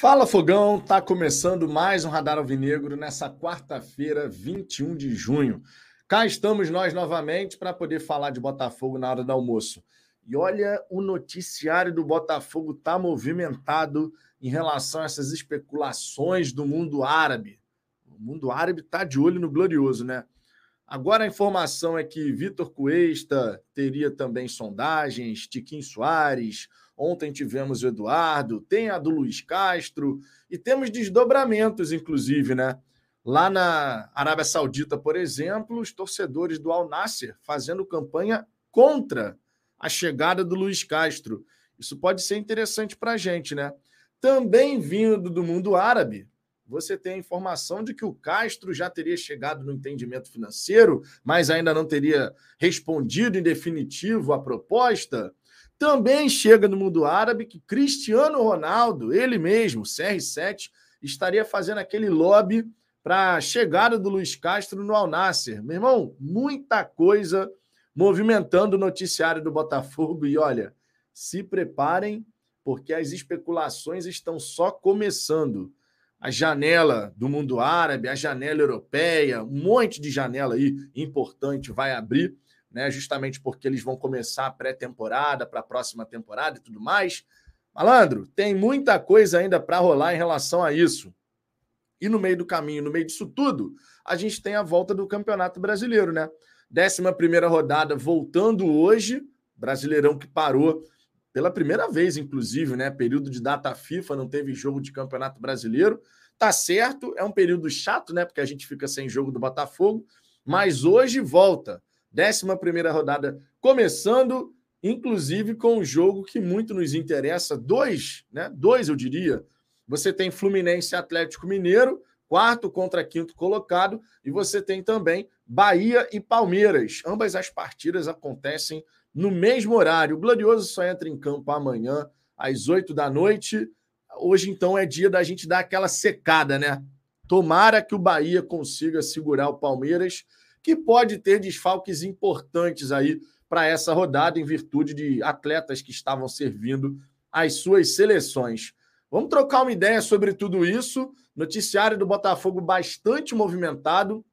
Fala Fogão, tá começando mais um Radar Alvinegro nessa quarta-feira, 21 de junho. Cá estamos nós novamente para poder falar de Botafogo na hora do almoço. E olha, o noticiário do Botafogo tá movimentado em relação a essas especulações do mundo árabe. O mundo árabe tá de olho no glorioso, né? Agora a informação é que Vitor Cuesta teria também sondagens, Tiquinho Soares, Ontem tivemos o Eduardo, tem a do Luiz Castro e temos desdobramentos, inclusive, né? Lá na Arábia Saudita, por exemplo, os torcedores do Al Nasser fazendo campanha contra a chegada do Luiz Castro. Isso pode ser interessante para a gente, né? Também vindo do mundo árabe, você tem a informação de que o Castro já teria chegado no entendimento financeiro, mas ainda não teria respondido em definitivo a proposta. Também chega no mundo árabe que Cristiano Ronaldo, ele mesmo, CR7, estaria fazendo aquele lobby para a chegada do Luiz Castro no Al Nasser. Meu irmão, muita coisa movimentando o noticiário do Botafogo. E olha, se preparem, porque as especulações estão só começando. A janela do mundo árabe, a janela europeia, um monte de janela aí importante vai abrir né? Justamente porque eles vão começar a pré-temporada para a próxima temporada e tudo mais. Malandro, tem muita coisa ainda para rolar em relação a isso. E no meio do caminho, no meio disso tudo, a gente tem a volta do Campeonato Brasileiro, né? 11 primeira rodada voltando hoje, Brasileirão que parou pela primeira vez, inclusive, né? Período de data FIFA, não teve jogo de Campeonato Brasileiro. Tá certo, é um período chato, né? Porque a gente fica sem jogo do Botafogo, mas hoje volta. 11 rodada começando, inclusive com um jogo que muito nos interessa. Dois, né? Dois, eu diria. Você tem Fluminense Atlético Mineiro, quarto contra quinto colocado, e você tem também Bahia e Palmeiras. Ambas as partidas acontecem no mesmo horário. O Glorioso só entra em campo amanhã, às 8 da noite. Hoje, então, é dia da gente dar aquela secada, né? Tomara que o Bahia consiga segurar o Palmeiras que pode ter desfalques importantes aí para essa rodada, em virtude de atletas que estavam servindo às suas seleções. Vamos trocar uma ideia sobre tudo isso. Noticiário do Botafogo bastante movimentado.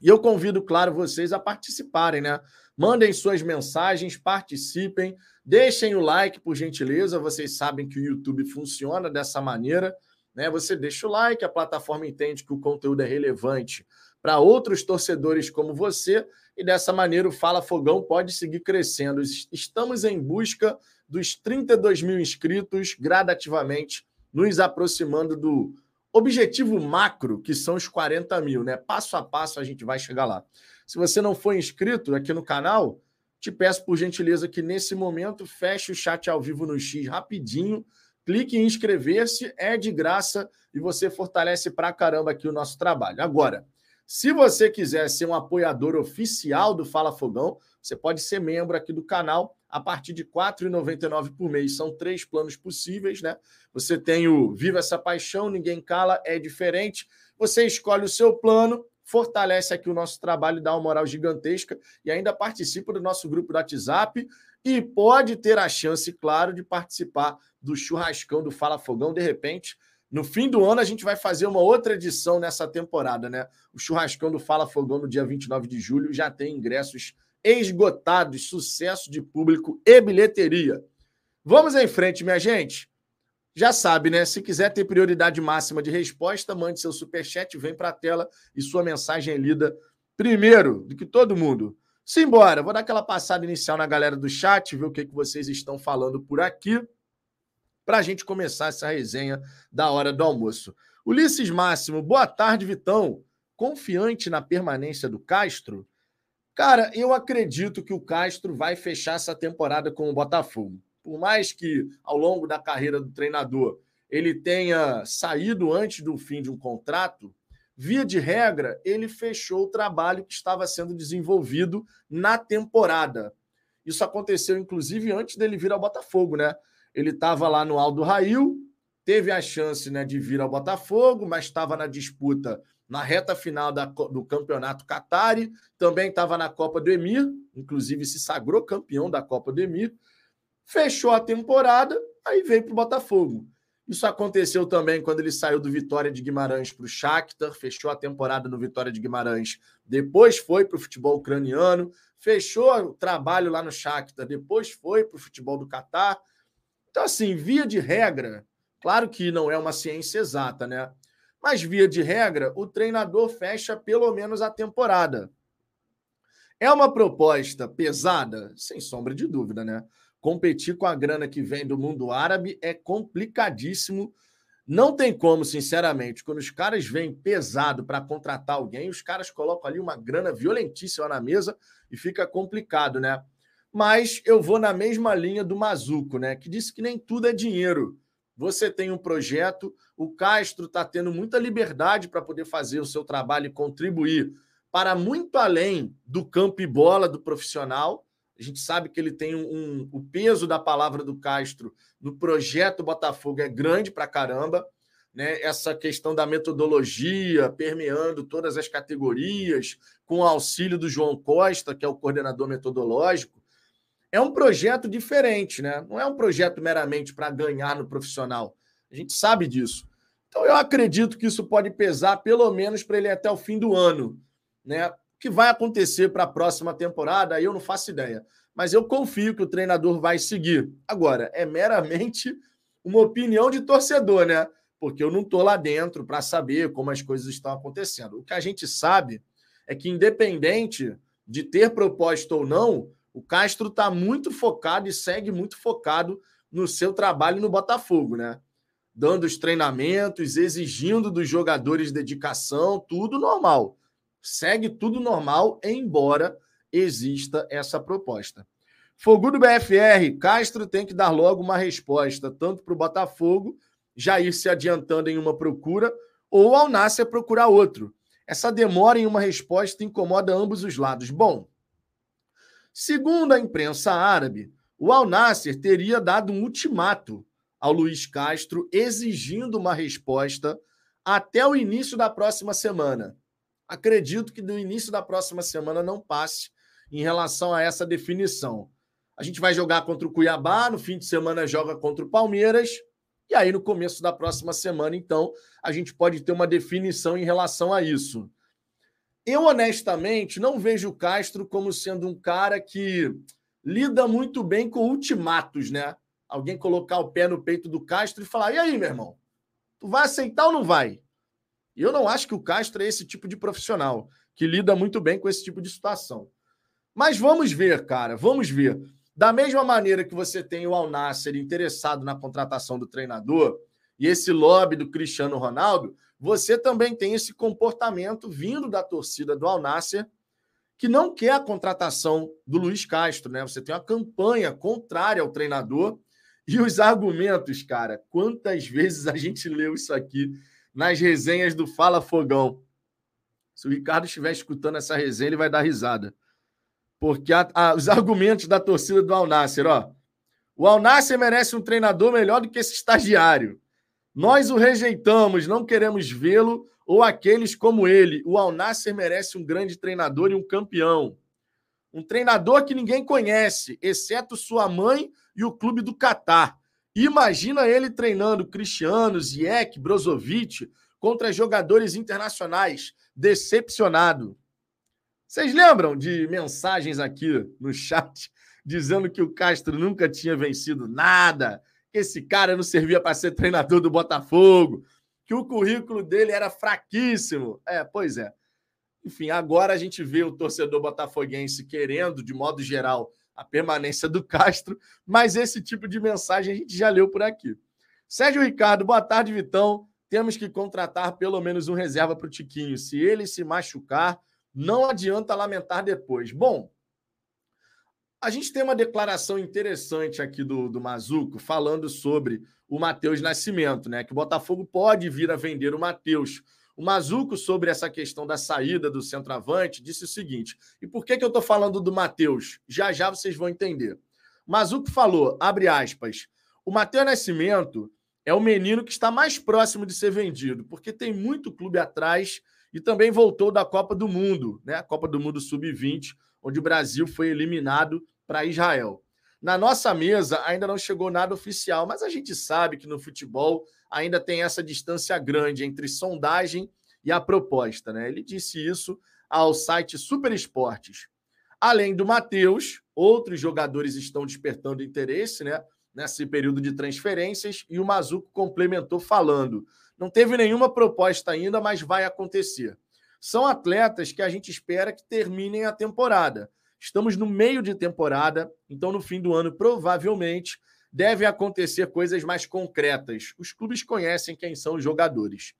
E eu convido, claro, vocês a participarem, né? Mandem suas mensagens, participem, deixem o like, por gentileza. Vocês sabem que o YouTube funciona dessa maneira. Né? Você deixa o like, a plataforma entende que o conteúdo é relevante para outros torcedores como você, e dessa maneira o Fala Fogão pode seguir crescendo. Estamos em busca dos 32 mil inscritos, gradativamente, nos aproximando do objetivo macro, que são os 40 mil, né? Passo a passo a gente vai chegar lá. Se você não for inscrito aqui no canal, te peço por gentileza que nesse momento feche o chat ao vivo no X rapidinho, clique em inscrever-se, é de graça e você fortalece pra caramba aqui o nosso trabalho. Agora, se você quiser ser um apoiador oficial do Fala Fogão, você pode ser membro aqui do canal a partir de R$ 4,99 por mês. São três planos possíveis, né? Você tem o Viva essa paixão, ninguém cala, é diferente. Você escolhe o seu plano, fortalece aqui o nosso trabalho, dá uma moral gigantesca e ainda participa do nosso grupo do WhatsApp e pode ter a chance, claro, de participar do churrascão do Fala Fogão de repente no fim do ano, a gente vai fazer uma outra edição nessa temporada, né? O churrascão do Fala Fogão no dia 29 de julho já tem ingressos esgotados, sucesso de público e bilheteria. Vamos em frente, minha gente. Já sabe, né? Se quiser ter prioridade máxima de resposta, mande seu superchat, vem para a tela e sua mensagem é lida primeiro do que todo mundo. Simbora, vou dar aquela passada inicial na galera do chat, ver o que, que vocês estão falando por aqui para a gente começar essa resenha da hora do almoço. Ulisses Máximo, boa tarde, Vitão. Confiante na permanência do Castro? Cara, eu acredito que o Castro vai fechar essa temporada com o Botafogo. Por mais que ao longo da carreira do treinador ele tenha saído antes do fim de um contrato, via de regra, ele fechou o trabalho que estava sendo desenvolvido na temporada. Isso aconteceu, inclusive, antes dele vir ao Botafogo, né? Ele estava lá no Aldo Rail, teve a chance né, de vir ao Botafogo, mas estava na disputa na reta final da, do campeonato Qatari, também estava na Copa do Emir, inclusive se sagrou campeão da Copa do Emir, fechou a temporada, aí veio para o Botafogo. Isso aconteceu também quando ele saiu do Vitória de Guimarães para o Shakhtar, fechou a temporada no Vitória de Guimarães, depois foi para o futebol ucraniano, fechou o trabalho lá no Shakhtar, depois foi para o futebol do Catar. Então, assim, via de regra, claro que não é uma ciência exata, né? Mas, via de regra, o treinador fecha pelo menos a temporada. É uma proposta pesada? Sem sombra de dúvida, né? Competir com a grana que vem do mundo árabe é complicadíssimo. Não tem como, sinceramente, quando os caras vêm pesado para contratar alguém, os caras colocam ali uma grana violentíssima na mesa e fica complicado, né? Mas eu vou na mesma linha do Mazuco, né? Que disse que nem tudo é dinheiro. Você tem um projeto, o Castro está tendo muita liberdade para poder fazer o seu trabalho e contribuir para muito além do campo e bola do profissional. A gente sabe que ele tem um, um o peso da palavra do Castro no projeto Botafogo é grande para caramba. Né? Essa questão da metodologia permeando todas as categorias, com o auxílio do João Costa, que é o coordenador metodológico é um projeto diferente, né? Não é um projeto meramente para ganhar no profissional. A gente sabe disso. Então eu acredito que isso pode pesar pelo menos para ele até o fim do ano, né? O que vai acontecer para a próxima temporada, aí eu não faço ideia. Mas eu confio que o treinador vai seguir. Agora, é meramente uma opinião de torcedor, né? Porque eu não estou lá dentro para saber como as coisas estão acontecendo. O que a gente sabe é que, independente de ter proposta ou não, o Castro está muito focado e segue muito focado no seu trabalho no Botafogo, né? Dando os treinamentos, exigindo dos jogadores dedicação, tudo normal. Segue tudo normal, embora exista essa proposta. Fogudo BFR, Castro tem que dar logo uma resposta, tanto para o Botafogo já ir se adiantando em uma procura, ou ao Nácer procurar outro. Essa demora em uma resposta incomoda ambos os lados. Bom, Segundo a imprensa árabe, o Al Nasser teria dado um ultimato ao Luiz Castro exigindo uma resposta até o início da próxima semana. Acredito que no início da próxima semana não passe em relação a essa definição. A gente vai jogar contra o Cuiabá, no fim de semana joga contra o Palmeiras, e aí no começo da próxima semana, então, a gente pode ter uma definição em relação a isso. Eu, honestamente, não vejo o Castro como sendo um cara que lida muito bem com ultimatos, né? Alguém colocar o pé no peito do Castro e falar: e aí, meu irmão? Tu vai aceitar ou não vai? E eu não acho que o Castro é esse tipo de profissional que lida muito bem com esse tipo de situação. Mas vamos ver, cara, vamos ver. Da mesma maneira que você tem o Al Nasser interessado na contratação do treinador e esse lobby do Cristiano Ronaldo, você também tem esse comportamento vindo da torcida do Alnasser, que não quer a contratação do Luiz Castro, né? Você tem uma campanha contrária ao treinador e os argumentos, cara. Quantas vezes a gente leu isso aqui nas resenhas do Fala Fogão? Se o Ricardo estiver escutando essa resenha, ele vai dar risada. Porque a, a, os argumentos da torcida do Alnasser, ó. O Alnasser merece um treinador melhor do que esse estagiário. Nós o rejeitamos, não queremos vê-lo ou aqueles como ele. O Al Nasser merece um grande treinador e um campeão. Um treinador que ninguém conhece, exceto sua mãe e o clube do Catar. Imagina ele treinando Cristiano, Ziyech, Brozovic contra jogadores internacionais. Decepcionado. Vocês lembram de mensagens aqui no chat dizendo que o Castro nunca tinha vencido nada, que esse cara não servia para ser treinador do Botafogo, que o currículo dele era fraquíssimo. É, pois é. Enfim, agora a gente vê o torcedor botafoguense querendo, de modo geral, a permanência do Castro, mas esse tipo de mensagem a gente já leu por aqui. Sérgio Ricardo, boa tarde, Vitão. Temos que contratar pelo menos um reserva para o Tiquinho. Se ele se machucar, não adianta lamentar depois. Bom, a gente tem uma declaração interessante aqui do, do Mazuco falando sobre o Matheus Nascimento, né? Que o Botafogo pode vir a vender o Matheus. O Mazuco, sobre essa questão da saída do centroavante, disse o seguinte: e por que, que eu estou falando do Matheus? Já já vocês vão entender. O Mazuco falou, abre aspas, o Matheus Nascimento é o menino que está mais próximo de ser vendido, porque tem muito clube atrás e também voltou da Copa do Mundo, né? A Copa do Mundo Sub-20, onde o Brasil foi eliminado para Israel. Na nossa mesa ainda não chegou nada oficial, mas a gente sabe que no futebol ainda tem essa distância grande entre sondagem e a proposta, né? Ele disse isso ao site Super Esportes. Além do Matheus, outros jogadores estão despertando interesse, né? Nesse período de transferências, e o Mazuco complementou falando: não teve nenhuma proposta ainda, mas vai acontecer. São atletas que a gente espera que terminem a temporada. Estamos no meio de temporada, então no fim do ano, provavelmente, devem acontecer coisas mais concretas. Os clubes conhecem quem são os jogadores.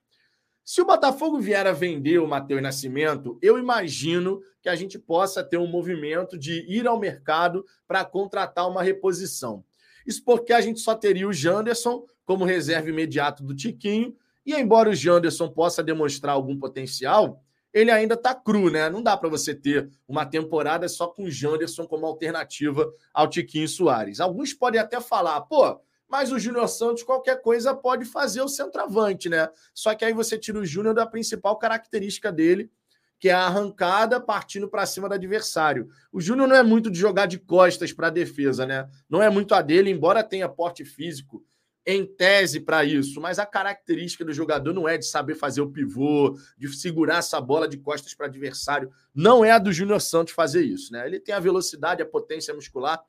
Se o Botafogo vier a vender o Matheus Nascimento, eu imagino que a gente possa ter um movimento de ir ao mercado para contratar uma reposição. Isso porque a gente só teria o Janderson como reserva imediato do Tiquinho, e embora o Janderson possa demonstrar algum potencial, ele ainda está cru, né? Não dá para você ter uma temporada só com o Janderson como alternativa ao Tiquinho Soares. Alguns podem até falar, pô, mas o Júnior Santos, qualquer coisa, pode fazer o centroavante, né? Só que aí você tira o Júnior da principal característica dele, que é a arrancada partindo para cima do adversário. O Júnior não é muito de jogar de costas para a defesa, né? Não é muito a dele, embora tenha porte físico em tese para isso, mas a característica do jogador não é de saber fazer o pivô, de segurar essa bola de costas para adversário. Não é a do Júnior Santos fazer isso, né? Ele tem a velocidade, a potência muscular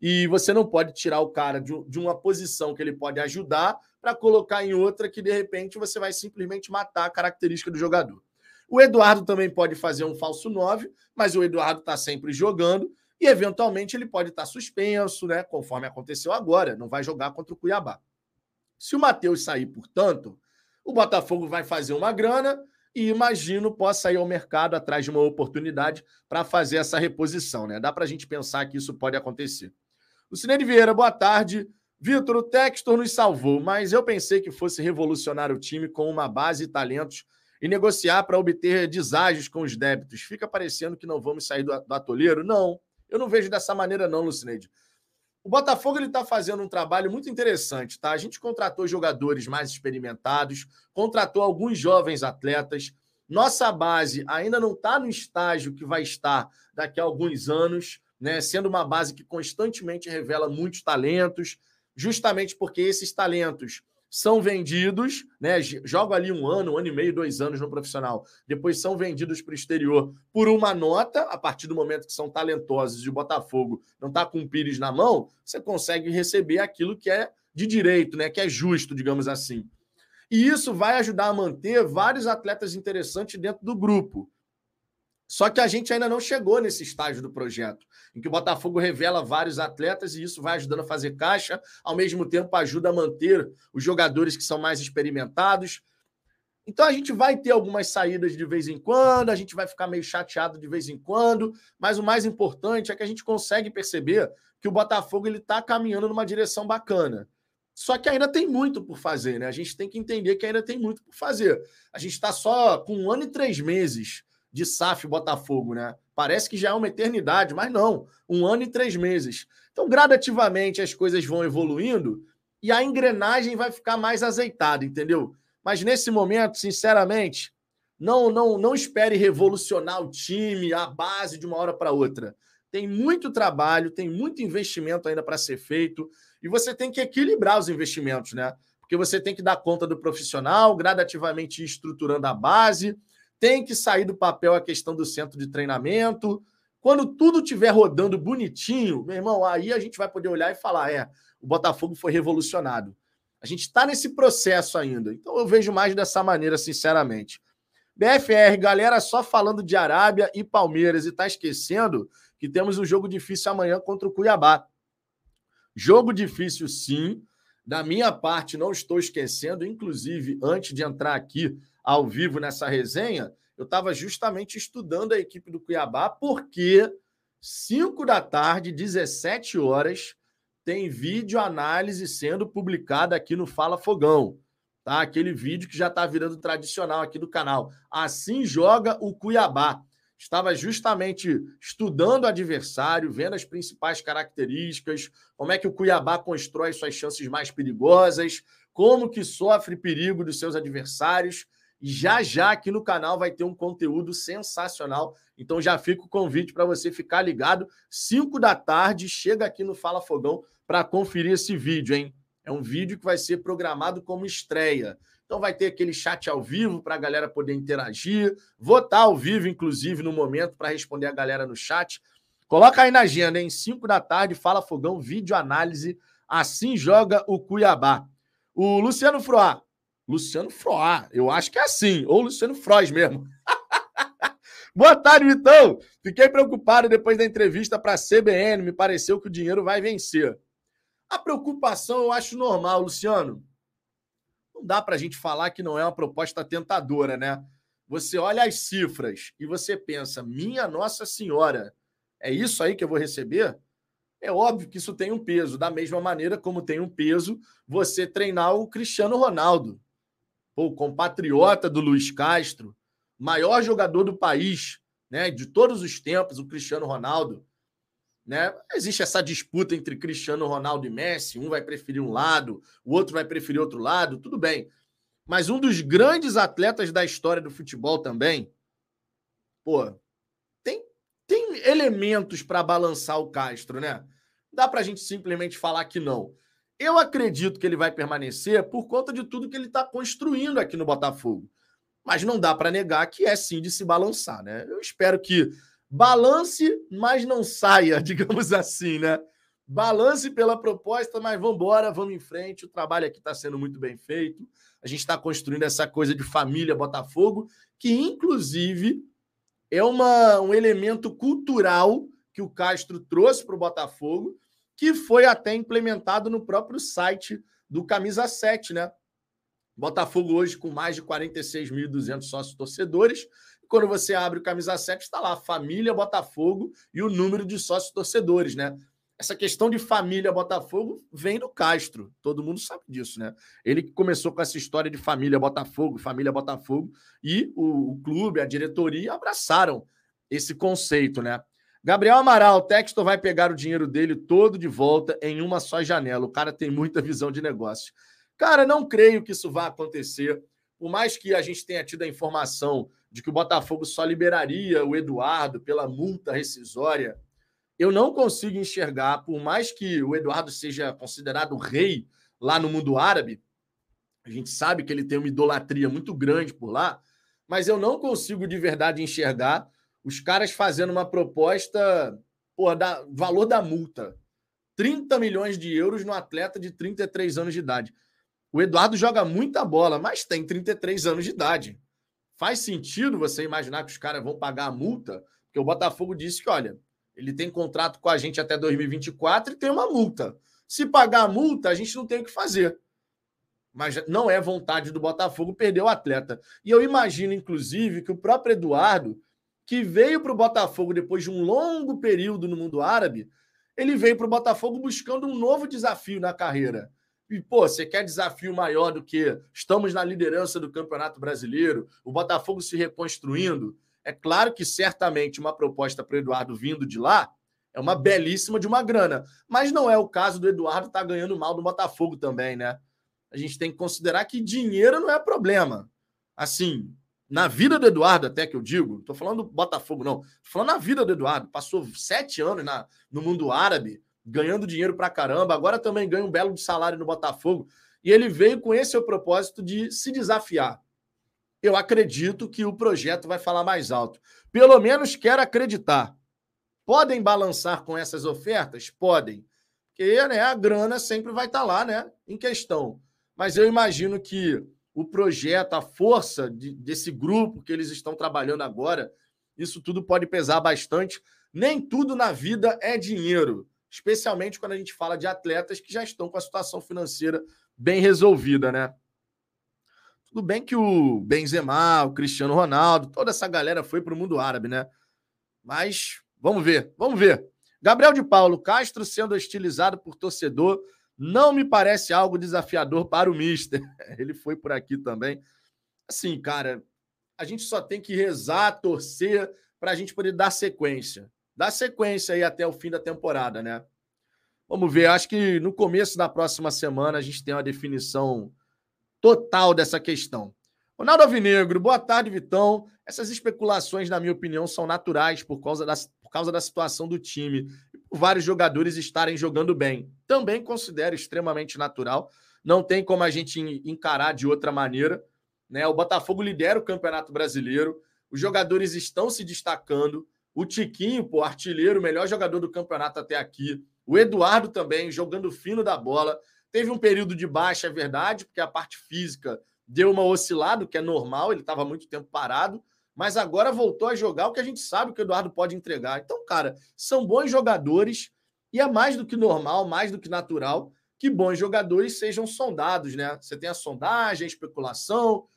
e você não pode tirar o cara de, uma posição que ele pode ajudar para colocar em outra que de repente você vai simplesmente matar a característica do jogador. O Eduardo também pode fazer um falso 9, mas o Eduardo está sempre jogando e eventualmente ele pode estar tá suspenso, né? Conforme aconteceu agora, não vai jogar contra o Cuiabá. Se o Matheus sair, portanto, o Botafogo vai fazer uma grana e imagino possa ir ao mercado atrás de uma oportunidade para fazer essa reposição, né? Dá para a gente pensar que isso pode acontecer. Lucineide Vieira, boa tarde. Vitor, o Textor nos salvou, mas eu pensei que fosse revolucionar o time com uma base e talentos e negociar para obter deságios com os débitos. Fica parecendo que não vamos sair do atoleiro? Não, eu não vejo dessa maneira, não, Lucineide. O Botafogo ele está fazendo um trabalho muito interessante, tá? A gente contratou jogadores mais experimentados, contratou alguns jovens atletas. Nossa base ainda não está no estágio que vai estar daqui a alguns anos né, sendo uma base que constantemente revela muitos talentos, justamente porque esses talentos são vendidos, né, jogam ali um ano, um ano e meio, dois anos no profissional, depois são vendidos para o exterior por uma nota, a partir do momento que são talentosos e o Botafogo não está com o Pires na mão, você consegue receber aquilo que é de direito, né, que é justo, digamos assim. E isso vai ajudar a manter vários atletas interessantes dentro do grupo. Só que a gente ainda não chegou nesse estágio do projeto, em que o Botafogo revela vários atletas e isso vai ajudando a fazer caixa, ao mesmo tempo ajuda a manter os jogadores que são mais experimentados. Então a gente vai ter algumas saídas de vez em quando, a gente vai ficar meio chateado de vez em quando, mas o mais importante é que a gente consegue perceber que o Botafogo ele está caminhando numa direção bacana. Só que ainda tem muito por fazer, né? A gente tem que entender que ainda tem muito por fazer. A gente está só com um ano e três meses de SAF Botafogo, né? Parece que já é uma eternidade, mas não. Um ano e três meses. Então, gradativamente, as coisas vão evoluindo e a engrenagem vai ficar mais azeitada, entendeu? Mas nesse momento, sinceramente, não, não, não espere revolucionar o time, a base de uma hora para outra. Tem muito trabalho, tem muito investimento ainda para ser feito e você tem que equilibrar os investimentos, né? Porque você tem que dar conta do profissional, gradativamente estruturando a base tem que sair do papel a questão do centro de treinamento. Quando tudo estiver rodando bonitinho, meu irmão, aí a gente vai poder olhar e falar: é, o Botafogo foi revolucionado. A gente está nesse processo ainda. Então eu vejo mais dessa maneira, sinceramente. BFR, galera, só falando de Arábia e Palmeiras e está esquecendo que temos um jogo difícil amanhã contra o Cuiabá. Jogo difícil, sim. Da minha parte, não estou esquecendo. Inclusive, antes de entrar aqui ao vivo nessa resenha, eu estava justamente estudando a equipe do Cuiabá, porque 5 da tarde, 17 horas, tem vídeo análise sendo publicada aqui no Fala Fogão. Tá? Aquele vídeo que já está virando tradicional aqui do canal. Assim joga o Cuiabá. Estava justamente estudando o adversário, vendo as principais características, como é que o Cuiabá constrói suas chances mais perigosas, como que sofre perigo dos seus adversários. Já já aqui no canal vai ter um conteúdo sensacional. Então já fica o convite para você ficar ligado. 5 da tarde, chega aqui no Fala Fogão para conferir esse vídeo, hein? É um vídeo que vai ser programado como estreia. Então vai ter aquele chat ao vivo para a galera poder interagir. Vou estar ao vivo, inclusive, no momento, para responder a galera no chat. Coloca aí na agenda, em 5 da tarde, Fala Fogão, vídeo análise. Assim joga o Cuiabá. O Luciano Froá. Luciano Froá, eu acho que é assim. Ou Luciano Frois mesmo. Boa tarde, Vitão. Fiquei preocupado depois da entrevista para a CBN. Me pareceu que o dinheiro vai vencer. A preocupação eu acho normal, Luciano. Não dá para a gente falar que não é uma proposta tentadora, né? Você olha as cifras e você pensa, minha Nossa Senhora, é isso aí que eu vou receber? É óbvio que isso tem um peso, da mesma maneira como tem um peso você treinar o Cristiano Ronaldo, o compatriota do Luiz Castro, maior jogador do país, né, de todos os tempos, o Cristiano Ronaldo. Né? Existe essa disputa entre Cristiano Ronaldo e Messi, um vai preferir um lado, o outro vai preferir outro lado, tudo bem. Mas um dos grandes atletas da história do futebol também, pô, tem, tem elementos para balançar o Castro, né? Dá para a gente simplesmente falar que não. Eu acredito que ele vai permanecer por conta de tudo que ele está construindo aqui no Botafogo. Mas não dá para negar que é sim de se balançar, né? Eu espero que balance, mas não saia, digamos assim, né? Balance pela proposta, mas vamos embora, vamos em frente. O trabalho aqui está sendo muito bem feito. A gente está construindo essa coisa de família Botafogo, que inclusive é uma, um elemento cultural que o Castro trouxe para o Botafogo, que foi até implementado no próprio site do Camisa 7, né? Botafogo hoje com mais de 46.200 sócios torcedores quando você abre o camisa 7, está lá família Botafogo e o número de sócios torcedores, né? Essa questão de família Botafogo vem do Castro, todo mundo sabe disso, né? Ele começou com essa história de família Botafogo, família Botafogo, e o, o clube, a diretoria abraçaram esse conceito, né? Gabriel Amaral, o Textor vai pegar o dinheiro dele todo de volta em uma só janela. O cara tem muita visão de negócio. Cara, não creio que isso vá acontecer. Por mais que a gente tenha tido a informação de que o Botafogo só liberaria o Eduardo pela multa rescisória, eu não consigo enxergar, por mais que o Eduardo seja considerado rei lá no mundo árabe, a gente sabe que ele tem uma idolatria muito grande por lá, mas eu não consigo de verdade enxergar os caras fazendo uma proposta, por da valor da multa. 30 milhões de euros no atleta de 33 anos de idade. O Eduardo joga muita bola, mas tem 33 anos de idade. Faz sentido você imaginar que os caras vão pagar a multa? Porque o Botafogo disse que, olha, ele tem contrato com a gente até 2024 e tem uma multa. Se pagar a multa, a gente não tem o que fazer. Mas não é vontade do Botafogo perder o atleta. E eu imagino, inclusive, que o próprio Eduardo, que veio para o Botafogo depois de um longo período no mundo árabe, ele veio para o Botafogo buscando um novo desafio na carreira. E, pô, você quer desafio maior do que estamos na liderança do Campeonato Brasileiro, o Botafogo se reconstruindo? É claro que certamente uma proposta para o Eduardo vindo de lá é uma belíssima de uma grana. Mas não é o caso do Eduardo estar tá ganhando mal do Botafogo também, né? A gente tem que considerar que dinheiro não é problema. Assim, na vida do Eduardo, até que eu digo, estou falando do Botafogo, não. Estou falando na vida do Eduardo. Passou sete anos na, no mundo árabe ganhando dinheiro pra caramba, agora também ganha um belo salário no Botafogo. E ele veio com esse propósito de se desafiar. Eu acredito que o projeto vai falar mais alto. Pelo menos quero acreditar. Podem balançar com essas ofertas? Podem. Porque né, a grana sempre vai estar tá lá né, em questão. Mas eu imagino que o projeto, a força de, desse grupo que eles estão trabalhando agora, isso tudo pode pesar bastante. Nem tudo na vida é dinheiro especialmente quando a gente fala de atletas que já estão com a situação financeira bem resolvida, né? Tudo bem que o Benzema, o Cristiano Ronaldo, toda essa galera foi para o mundo árabe, né? Mas vamos ver, vamos ver. Gabriel de Paulo, Castro sendo hostilizado por torcedor, não me parece algo desafiador para o Mister. Ele foi por aqui também. Assim, cara, a gente só tem que rezar, torcer para a gente poder dar sequência dar sequência aí até o fim da temporada, né? Vamos ver, acho que no começo da próxima semana a gente tem uma definição total dessa questão. Ronaldo Alvinegro, boa tarde, Vitão. Essas especulações, na minha opinião, são naturais por causa, da, causa da situação do time vários jogadores estarem jogando bem. Também considero extremamente natural. Não tem como a gente encarar de outra maneira. Né? O Botafogo lidera o Campeonato Brasileiro, os jogadores estão se destacando. O Tiquinho, pô, artilheiro, melhor jogador do campeonato até aqui. O Eduardo também, jogando fino da bola. Teve um período de baixa, é verdade, porque a parte física deu uma oscilada, o que é normal, ele estava muito tempo parado, mas agora voltou a jogar o que a gente sabe que o Eduardo pode entregar. Então, cara, são bons jogadores e é mais do que normal, mais do que natural que bons jogadores sejam sondados, né? Você tem a sondagem, a especulação.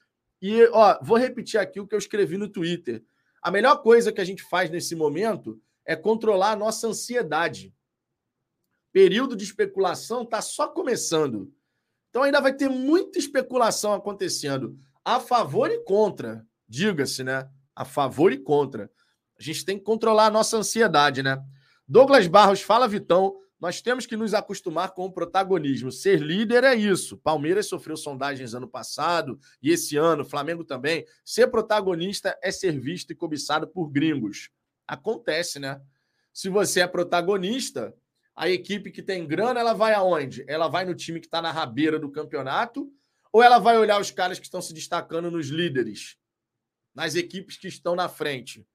E, ó, vou repetir aqui o que eu escrevi no Twitter. A melhor coisa que a gente faz nesse momento é controlar a nossa ansiedade período de especulação está só começando. Então ainda vai ter muita especulação acontecendo a favor e contra, diga-se, né? A favor e contra. A gente tem que controlar a nossa ansiedade, né? Douglas Barros fala, Vitão, nós temos que nos acostumar com o protagonismo. Ser líder é isso. Palmeiras sofreu sondagens ano passado e esse ano, Flamengo também. Ser protagonista é ser visto e cobiçado por gringos. Acontece, né? Se você é protagonista, a equipe que tem grana, ela vai aonde? Ela vai no time que está na rabeira do campeonato ou ela vai olhar os caras que estão se destacando nos líderes, nas equipes que estão na frente?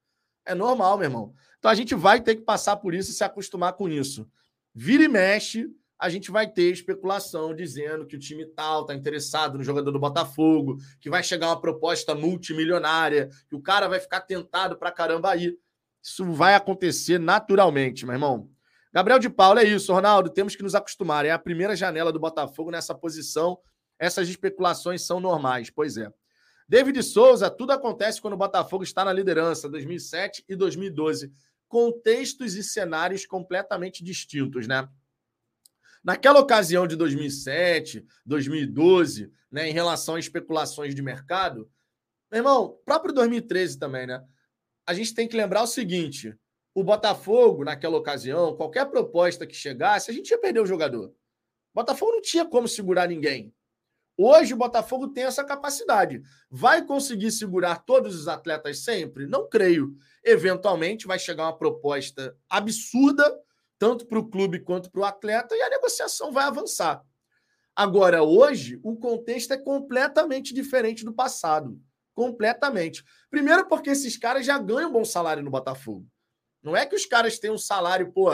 É normal, meu irmão. Então a gente vai ter que passar por isso e se acostumar com isso. Vira e mexe, a gente vai ter especulação dizendo que o time tal está interessado no jogador do Botafogo, que vai chegar uma proposta multimilionária, que o cara vai ficar tentado para caramba aí. Isso vai acontecer naturalmente, meu irmão. Gabriel de Paula, é isso, Ronaldo. Temos que nos acostumar. É a primeira janela do Botafogo nessa posição. Essas especulações são normais. Pois é. David Souza, tudo acontece quando o Botafogo está na liderança, 2007 e 2012. Contextos e cenários completamente distintos, né? Naquela ocasião de 2007, 2012, né, em relação a especulações de mercado, meu irmão, próprio 2013 também, né? A gente tem que lembrar o seguinte: o Botafogo, naquela ocasião, qualquer proposta que chegasse, a gente ia perder o jogador. O Botafogo não tinha como segurar ninguém. Hoje o Botafogo tem essa capacidade. Vai conseguir segurar todos os atletas sempre? Não creio. Eventualmente vai chegar uma proposta absurda, tanto para o clube quanto para o atleta, e a negociação vai avançar. Agora, hoje, o contexto é completamente diferente do passado. Completamente. Primeiro, porque esses caras já ganham um bom salário no Botafogo. Não é que os caras têm um salário, pô,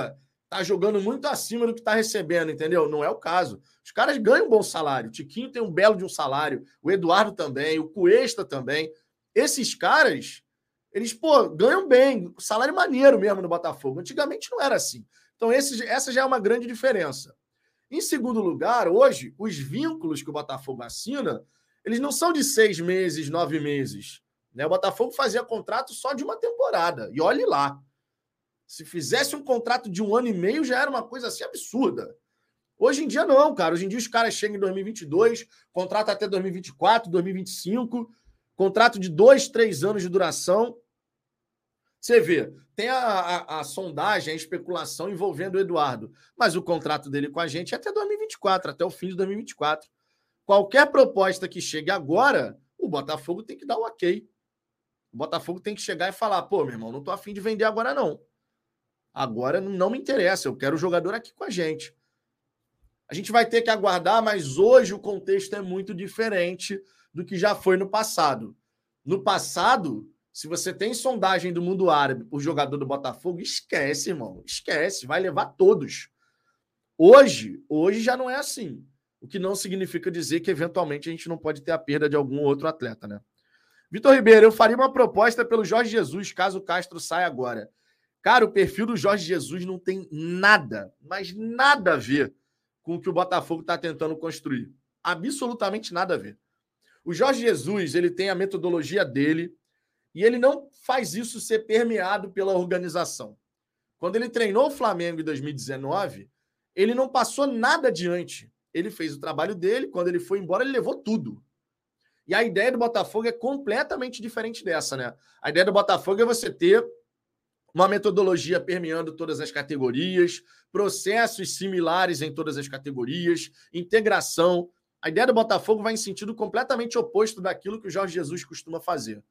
tá jogando muito acima do que tá recebendo, entendeu? Não é o caso. Os caras ganham um bom salário. O Tiquinho tem um belo de um salário, o Eduardo também, o Cuesta também. Esses caras, eles, pô, ganham bem, salário maneiro mesmo no Botafogo. Antigamente não era assim. Então, esse, essa já é uma grande diferença. Em segundo lugar, hoje, os vínculos que o Botafogo assina, eles não são de seis meses, nove meses. Né? O Botafogo fazia contrato só de uma temporada. E olhe lá. Se fizesse um contrato de um ano e meio, já era uma coisa assim absurda. Hoje em dia, não, cara. Hoje em dia, os caras chegam em 2022, contrato até 2024, 2025, contrato de dois, três anos de duração. Você vê, tem a, a, a, sondagem, a especulação envolvendo o Eduardo, mas o contrato dele com a gente é até 2024, até o fim de 2024. Qualquer proposta que chegue agora, o Botafogo tem que dar o ok. O Botafogo tem que chegar e falar: pô, meu irmão, não tô afim de vender agora, não. Agora não me interessa, eu quero o jogador aqui com a gente. A gente vai ter que aguardar, mas hoje o contexto é muito diferente do que já foi no passado. No passado, se você tem sondagem do mundo árabe por jogador do Botafogo, esquece, irmão. Esquece, vai levar todos. Hoje, hoje já não é assim. O que não significa dizer que eventualmente a gente não pode ter a perda de algum outro atleta, né? Vitor Ribeiro, eu faria uma proposta pelo Jorge Jesus caso o Castro saia agora. Cara, o perfil do Jorge Jesus não tem nada, mas nada a ver com o que o Botafogo está tentando construir. Absolutamente nada a ver. O Jorge Jesus, ele tem a metodologia dele e ele não faz isso ser permeado pela organização. Quando ele treinou o Flamengo em 2019, ele não passou nada adiante. Ele fez o trabalho dele, quando ele foi embora, ele levou tudo. E a ideia do Botafogo é completamente diferente dessa, né? A ideia do Botafogo é você ter uma metodologia permeando todas as categorias, processos similares em todas as categorias, integração. A ideia do Botafogo vai em sentido completamente oposto daquilo que o Jorge Jesus costuma fazer.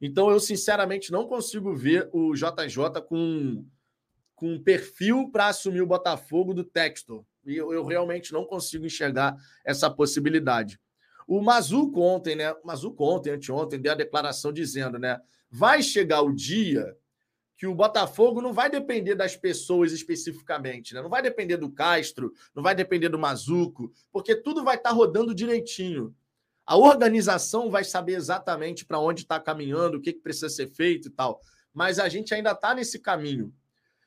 Então, eu sinceramente não consigo ver o JJ com com perfil para assumir o Botafogo do Textor. E eu, eu, realmente não consigo enxergar essa possibilidade. O Mazuco ontem, né? O Mazuco ontem, anteontem, deu a declaração dizendo, né? Vai chegar o dia que o Botafogo não vai depender das pessoas especificamente, né? Não vai depender do Castro, não vai depender do Mazuco, porque tudo vai estar tá rodando direitinho. A organização vai saber exatamente para onde está caminhando, o que, que precisa ser feito e tal. Mas a gente ainda está nesse caminho.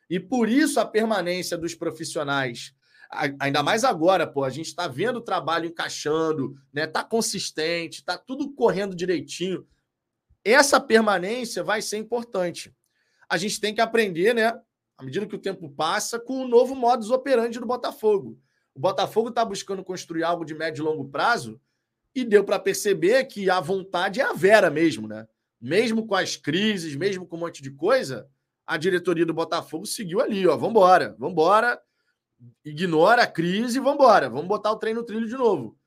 E por isso a permanência dos profissionais, ainda mais agora, pô, a gente está vendo o trabalho encaixando, né? Tá consistente, tá tudo correndo direitinho. Essa permanência vai ser importante. A gente tem que aprender, né? À medida que o tempo passa, com o novo modus operandi do Botafogo. O Botafogo está buscando construir algo de médio e longo prazo e deu para perceber que a vontade é a Vera mesmo, né? Mesmo com as crises, mesmo com um monte de coisa, a diretoria do Botafogo seguiu ali, ó, vambora, vambora, ignora a crise vambora, vamos botar o trem no trilho de novo.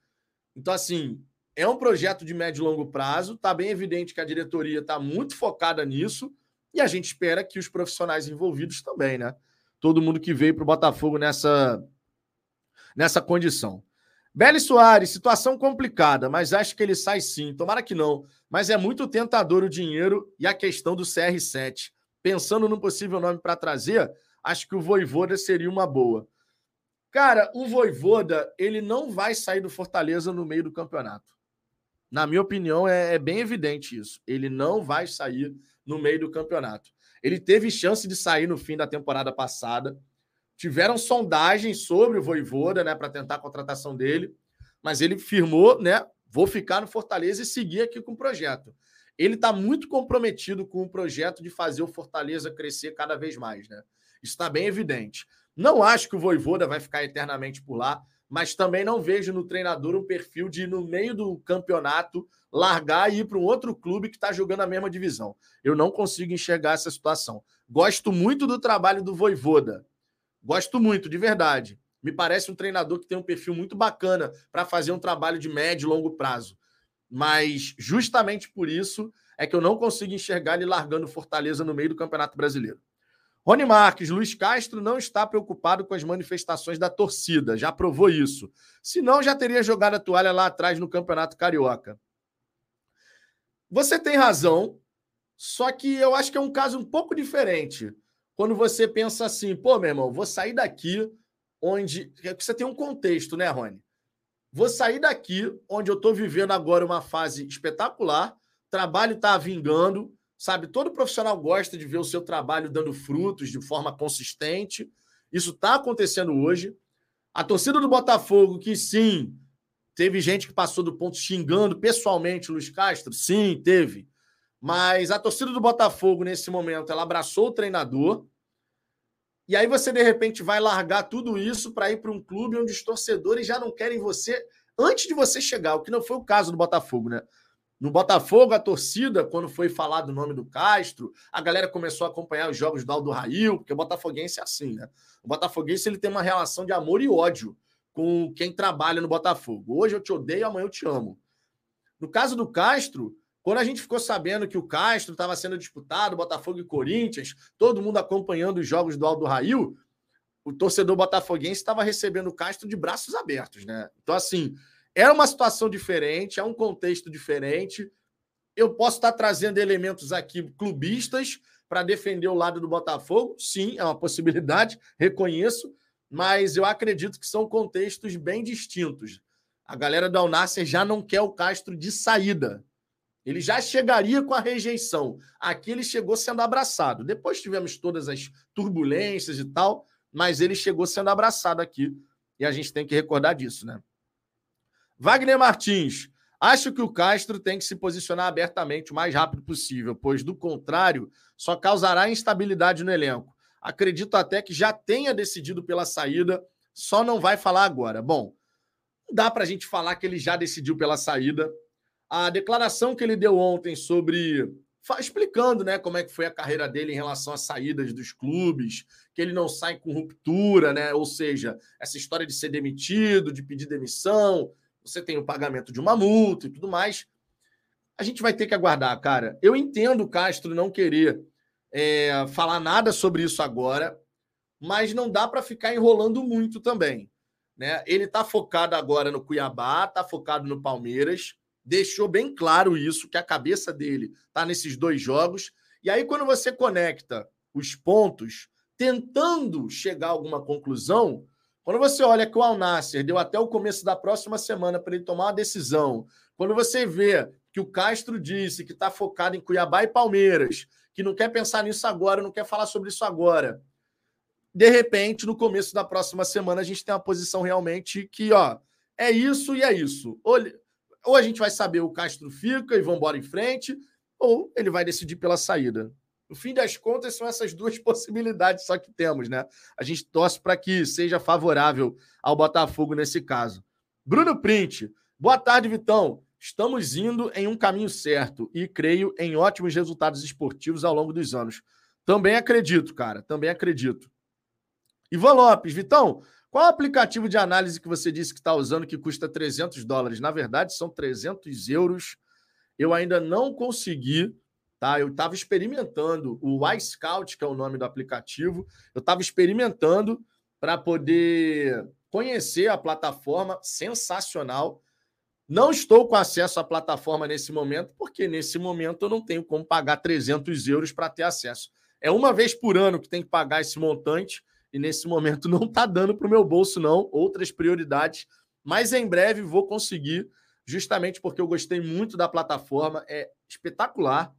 Então, assim, é um projeto de médio e longo prazo, tá bem evidente que a diretoria está muito focada nisso e a gente espera que os profissionais envolvidos também, né? Todo mundo que veio para o Botafogo nessa, nessa condição. Beli Soares, situação complicada, mas acho que ele sai sim. Tomara que não. Mas é muito tentador o dinheiro e a questão do CR7 pensando num possível nome para trazer, acho que o Voivoda seria uma boa. Cara, o Voivoda, ele não vai sair do Fortaleza no meio do campeonato. Na minha opinião, é, é bem evidente isso. Ele não vai sair no meio do campeonato. Ele teve chance de sair no fim da temporada passada. Tiveram sondagens sobre o Voivoda, né, para tentar a contratação dele, mas ele firmou, né, vou ficar no Fortaleza e seguir aqui com o projeto ele está muito comprometido com o projeto de fazer o Fortaleza crescer cada vez mais, né? Isso está bem evidente. Não acho que o Voivoda vai ficar eternamente por lá, mas também não vejo no treinador um perfil de, no meio do campeonato, largar e ir para um outro clube que está jogando a mesma divisão. Eu não consigo enxergar essa situação. Gosto muito do trabalho do Voivoda. Gosto muito, de verdade. Me parece um treinador que tem um perfil muito bacana para fazer um trabalho de médio e longo prazo. Mas justamente por isso é que eu não consigo enxergar ele largando Fortaleza no meio do Campeonato Brasileiro. Rony Marques, Luiz Castro não está preocupado com as manifestações da torcida, já provou isso. Senão, já teria jogado a toalha lá atrás no Campeonato Carioca. Você tem razão, só que eu acho que é um caso um pouco diferente. Quando você pensa assim, pô, meu irmão, vou sair daqui onde. Você tem um contexto, né, Rony? Vou sair daqui, onde eu estou vivendo agora uma fase espetacular, trabalho está vingando, sabe? Todo profissional gosta de ver o seu trabalho dando frutos de forma consistente. Isso está acontecendo hoje. A torcida do Botafogo, que sim, teve gente que passou do ponto xingando pessoalmente o Luiz Castro, sim, teve. Mas a torcida do Botafogo, nesse momento, ela abraçou o treinador, e aí você, de repente, vai largar tudo isso para ir para um clube onde os torcedores já não querem você antes de você chegar, o que não foi o caso do Botafogo, né? No Botafogo, a torcida, quando foi falado o nome do Castro, a galera começou a acompanhar os jogos do Aldo Rail, porque o Botafoguense é assim, né? O Botafoguense ele tem uma relação de amor e ódio com quem trabalha no Botafogo. Hoje eu te odeio, amanhã eu te amo. No caso do Castro, quando a gente ficou sabendo que o Castro estava sendo disputado, Botafogo e Corinthians, todo mundo acompanhando os jogos do Aldo Rail, o torcedor botafoguense estava recebendo o Castro de braços abertos, né? Então, assim, é uma situação diferente, é um contexto diferente. Eu posso estar trazendo elementos aqui clubistas para defender o lado do Botafogo, sim, é uma possibilidade, reconheço, mas eu acredito que são contextos bem distintos. A galera da Alnasser já não quer o Castro de saída. Ele já chegaria com a rejeição. Aqui ele chegou sendo abraçado. Depois tivemos todas as turbulências e tal, mas ele chegou sendo abraçado aqui. E a gente tem que recordar disso, né? Wagner Martins. Acho que o Castro tem que se posicionar abertamente o mais rápido possível, pois, do contrário, só causará instabilidade no elenco. Acredito até que já tenha decidido pela saída, só não vai falar agora. Bom, não dá para a gente falar que ele já decidiu pela saída, a declaração que ele deu ontem sobre explicando, né, como é que foi a carreira dele em relação às saídas dos clubes, que ele não sai com ruptura, né? Ou seja, essa história de ser demitido, de pedir demissão, você tem o pagamento de uma multa e tudo mais. A gente vai ter que aguardar, cara. Eu entendo o Castro não querer é, falar nada sobre isso agora, mas não dá para ficar enrolando muito também. Né? Ele está focado agora no Cuiabá, está focado no Palmeiras, deixou bem claro isso, que a cabeça dele está nesses dois jogos. E aí, quando você conecta os pontos, tentando chegar a alguma conclusão, quando você olha que o Al Nasser deu até o começo da próxima semana para ele tomar uma decisão, quando você vê que o Castro disse que está focado em Cuiabá e Palmeiras, que não quer pensar nisso agora, não quer falar sobre isso agora, de repente, no começo da próxima semana, a gente tem uma posição realmente que, ó, é isso e é isso. Ou, ou a gente vai saber o Castro fica e vamos embora em frente, ou ele vai decidir pela saída. No fim das contas, são essas duas possibilidades só que temos, né? A gente torce para que seja favorável ao Botafogo nesse caso. Bruno Print, boa tarde, Vitão. Estamos indo em um caminho certo e creio em ótimos resultados esportivos ao longo dos anos. Também acredito, cara, também acredito. Ivan Lopes, Vitão, qual aplicativo de análise que você disse que está usando que custa 300 dólares? Na verdade, são 300 euros. Eu ainda não consegui, tá? Eu estava experimentando o iScout, que é o nome do aplicativo. Eu estava experimentando para poder conhecer a plataforma sensacional. Não estou com acesso à plataforma nesse momento, porque nesse momento eu não tenho como pagar 300 euros para ter acesso. É uma vez por ano que tem que pagar esse montante e nesse momento não está dando para o meu bolso, não. Outras prioridades, mas em breve vou conseguir, justamente porque eu gostei muito da plataforma, é espetacular.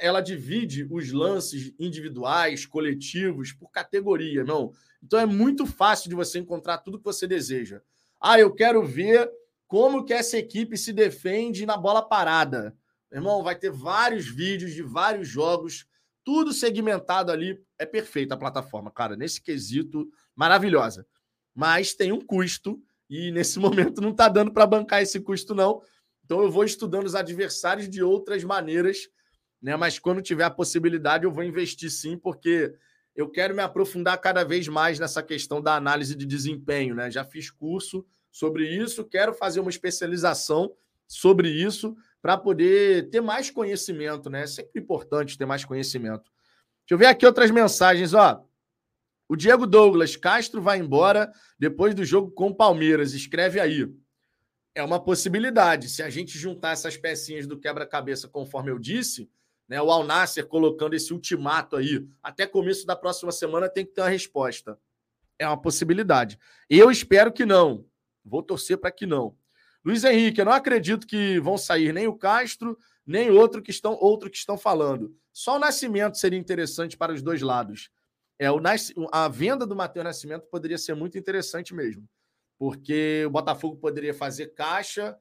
Ela divide os lances individuais, coletivos, por categoria, não. Então é muito fácil de você encontrar tudo que você deseja. Ah, eu quero ver como que essa equipe se defende na bola parada. Irmão, vai ter vários vídeos de vários jogos tudo segmentado ali. É perfeita a plataforma, cara. Nesse quesito, maravilhosa. Mas tem um custo e nesse momento não está dando para bancar esse custo, não. Então eu vou estudando os adversários de outras maneiras, né? Mas quando tiver a possibilidade, eu vou investir sim, porque eu quero me aprofundar cada vez mais nessa questão da análise de desempenho, né? Já fiz curso sobre isso, quero fazer uma especialização sobre isso para poder ter mais conhecimento, né? É sempre importante ter mais conhecimento. Deixa eu ver aqui outras mensagens, ó. O Diego Douglas, Castro vai embora depois do jogo com o Palmeiras. Escreve aí. É uma possibilidade. Se a gente juntar essas pecinhas do quebra-cabeça, conforme eu disse, né, o Alnasser colocando esse ultimato aí, até começo da próxima semana tem que ter uma resposta. É uma possibilidade. Eu espero que não. Vou torcer para que não. Luiz Henrique, eu não acredito que vão sair nem o Castro, nem outro que estão, outro que estão falando. Só o Nascimento seria interessante para os dois lados. É o a venda do Matheus Nascimento poderia ser muito interessante mesmo, porque o Botafogo poderia fazer caixa,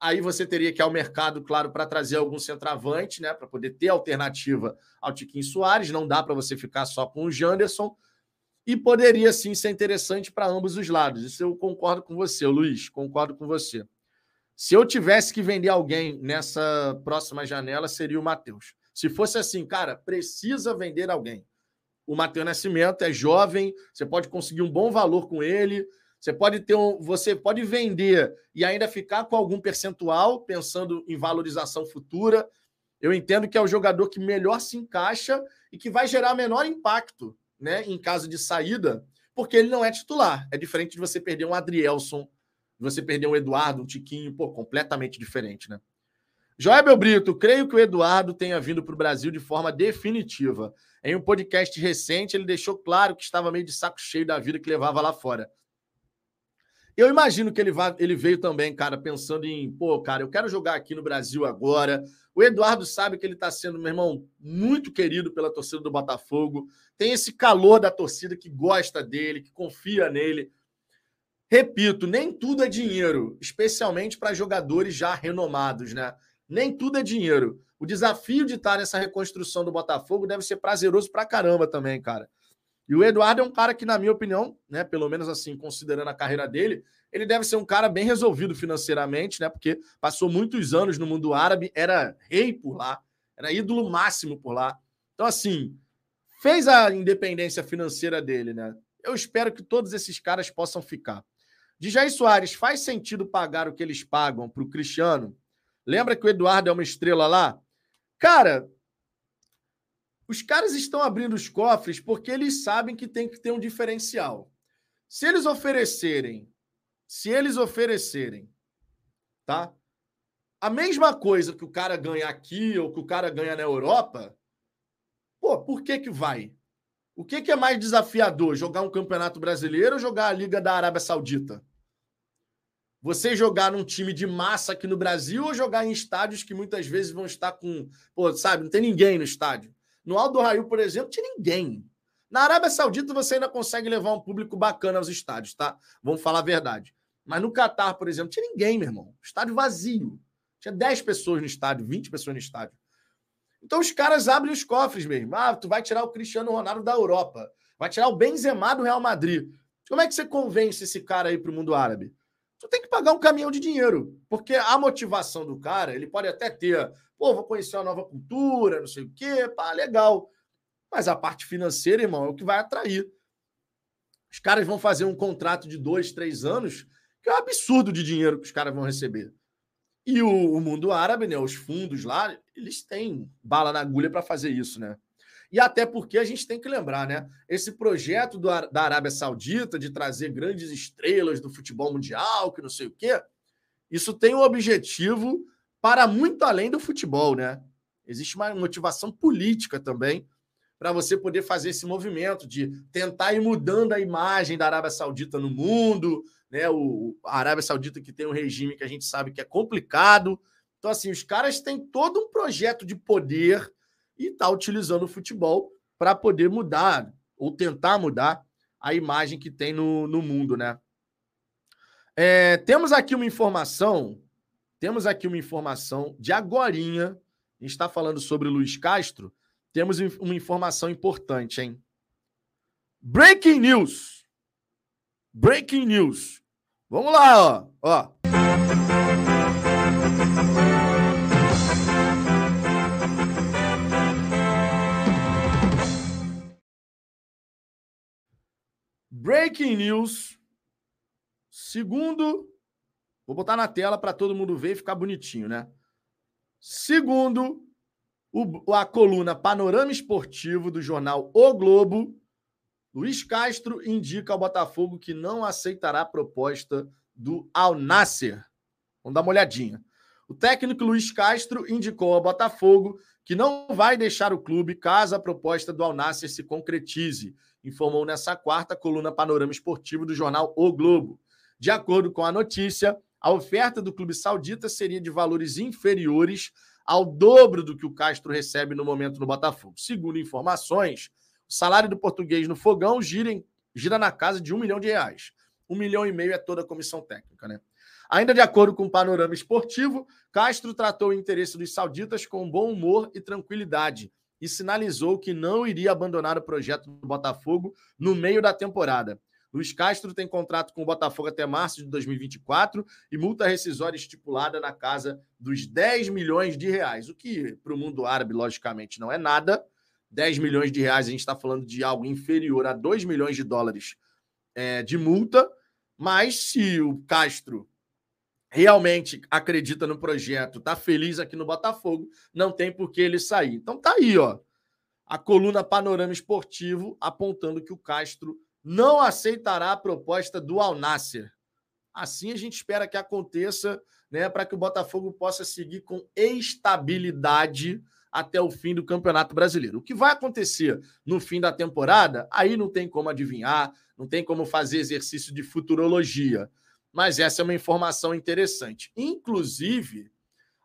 aí você teria que ir ao mercado, claro, para trazer algum centroavante, né, para poder ter alternativa ao Tiquinho Soares. Não dá para você ficar só com o Janderson. E poderia sim ser interessante para ambos os lados. Isso eu concordo com você, Luiz. Concordo com você. Se eu tivesse que vender alguém nessa próxima janela, seria o Matheus. Se fosse assim, cara, precisa vender alguém. O Matheus Nascimento é jovem, você pode conseguir um bom valor com ele, você pode ter um, você pode vender e ainda ficar com algum percentual, pensando em valorização futura. Eu entendo que é o jogador que melhor se encaixa e que vai gerar menor impacto, né, em caso de saída, porque ele não é titular. É diferente de você perder um Adrielson, você perder um Eduardo, um Tiquinho, pô, completamente diferente, né? Joel Brito, creio que o Eduardo tenha vindo para o Brasil de forma definitiva. Em um podcast recente, ele deixou claro que estava meio de saco cheio da vida que levava lá fora. Eu imagino que ele, ele veio também, cara, pensando em, pô, cara, eu quero jogar aqui no Brasil agora. O Eduardo sabe que ele está sendo, meu irmão, muito querido pela torcida do Botafogo. Tem esse calor da torcida que gosta dele, que confia nele. Repito, nem tudo é dinheiro, especialmente para jogadores já renomados, né? Nem tudo é dinheiro. O desafio de estar nessa reconstrução do Botafogo deve ser prazeroso pra caramba também, cara. E o Eduardo é um cara que, na minha opinião, né, pelo menos assim, considerando a carreira dele, ele deve ser um cara bem resolvido financeiramente, né? Porque passou muitos anos no mundo árabe, era rei por lá, era ídolo máximo por lá. Então, assim, fez a independência financeira dele, né? Eu espero que todos esses caras possam ficar. De Jair Soares, faz sentido pagar o que eles pagam para o Cristiano? Lembra que o Eduardo é uma estrela lá? Cara, Os caras estão abrindo os cofres porque eles sabem que tem que ter um diferencial. Se eles oferecerem, se eles oferecerem, tá? A mesma coisa que o cara ganha aqui ou que o cara ganha na Europa, pô, por que que vai? O que, que é mais desafiador? Jogar um campeonato brasileiro ou jogar a Liga da Arábia Saudita? Você jogar num time de massa aqui no Brasil ou jogar em estádios que muitas vezes vão estar com. Pô, sabe, não tem ninguém no estádio. No Aldo Raio, por exemplo, tinha ninguém. Na Arábia Saudita você ainda consegue levar um público bacana aos estádios, tá? Vamos falar a verdade. Mas no Catar, por exemplo, tinha ninguém, meu irmão. Estádio vazio. Tinha 10 pessoas no estádio, 20 pessoas no estádio. Então os caras abrem os cofres mesmo. Ah, tu vai tirar o Cristiano Ronaldo da Europa. Vai tirar o Benzema do Real Madrid. Como é que você convence esse cara aí para o mundo árabe? tu tem que pagar um caminhão de dinheiro. Porque a motivação do cara, ele pode até ter, pô, vou conhecer uma nova cultura, não sei o quê, pá, legal. Mas a parte financeira, irmão, é o que vai atrair. Os caras vão fazer um contrato de dois, três anos, que é um absurdo de dinheiro que os caras vão receber. E o, o mundo árabe, né, os fundos lá, eles têm bala na agulha para fazer isso, né? E até porque a gente tem que lembrar, né? Esse projeto do, da Arábia Saudita de trazer grandes estrelas do futebol mundial, que não sei o quê, isso tem um objetivo para muito além do futebol, né? Existe uma motivação política também para você poder fazer esse movimento de tentar ir mudando a imagem da Arábia Saudita no mundo, né? O, a Arábia Saudita que tem um regime que a gente sabe que é complicado. Então, assim, os caras têm todo um projeto de poder e está utilizando o futebol para poder mudar ou tentar mudar a imagem que tem no, no mundo, né? É, temos aqui uma informação, temos aqui uma informação de agorinha, a gente está falando sobre Luiz Castro, temos uma informação importante, hein? Breaking news! Breaking news! Vamos lá, ó. ó. Breaking news. Segundo, vou botar na tela para todo mundo ver e ficar bonitinho, né? Segundo o, a coluna Panorama Esportivo do jornal O Globo, Luiz Castro indica ao Botafogo que não aceitará a proposta do Al Nasser. Vamos dar uma olhadinha. O técnico Luiz Castro indicou ao Botafogo que não vai deixar o clube caso a proposta do Al Nasser se concretize informou nessa quarta coluna Panorama Esportivo do jornal O Globo. De acordo com a notícia, a oferta do clube saudita seria de valores inferiores ao dobro do que o Castro recebe no momento no Botafogo. Segundo informações, o salário do português no fogão gira, em, gira na casa de um milhão de reais. Um milhão e meio é toda a comissão técnica, né? Ainda de acordo com o panorama esportivo, Castro tratou o interesse dos sauditas com bom humor e tranquilidade e sinalizou que não iria abandonar o projeto do Botafogo no meio da temporada. Luiz Castro tem contrato com o Botafogo até março de 2024 e multa rescisória estipulada na casa dos 10 milhões de reais, o que para o mundo árabe, logicamente, não é nada. 10 milhões de reais, a gente está falando de algo inferior a 2 milhões de dólares é, de multa, mas se o Castro realmente acredita no projeto, está feliz aqui no Botafogo, não tem por que ele sair. Então tá aí, ó. A coluna Panorama Esportivo apontando que o Castro não aceitará a proposta do Al Nasser. Assim a gente espera que aconteça, né, para que o Botafogo possa seguir com estabilidade até o fim do Campeonato Brasileiro. O que vai acontecer no fim da temporada, aí não tem como adivinhar, não tem como fazer exercício de futurologia mas essa é uma informação interessante. Inclusive,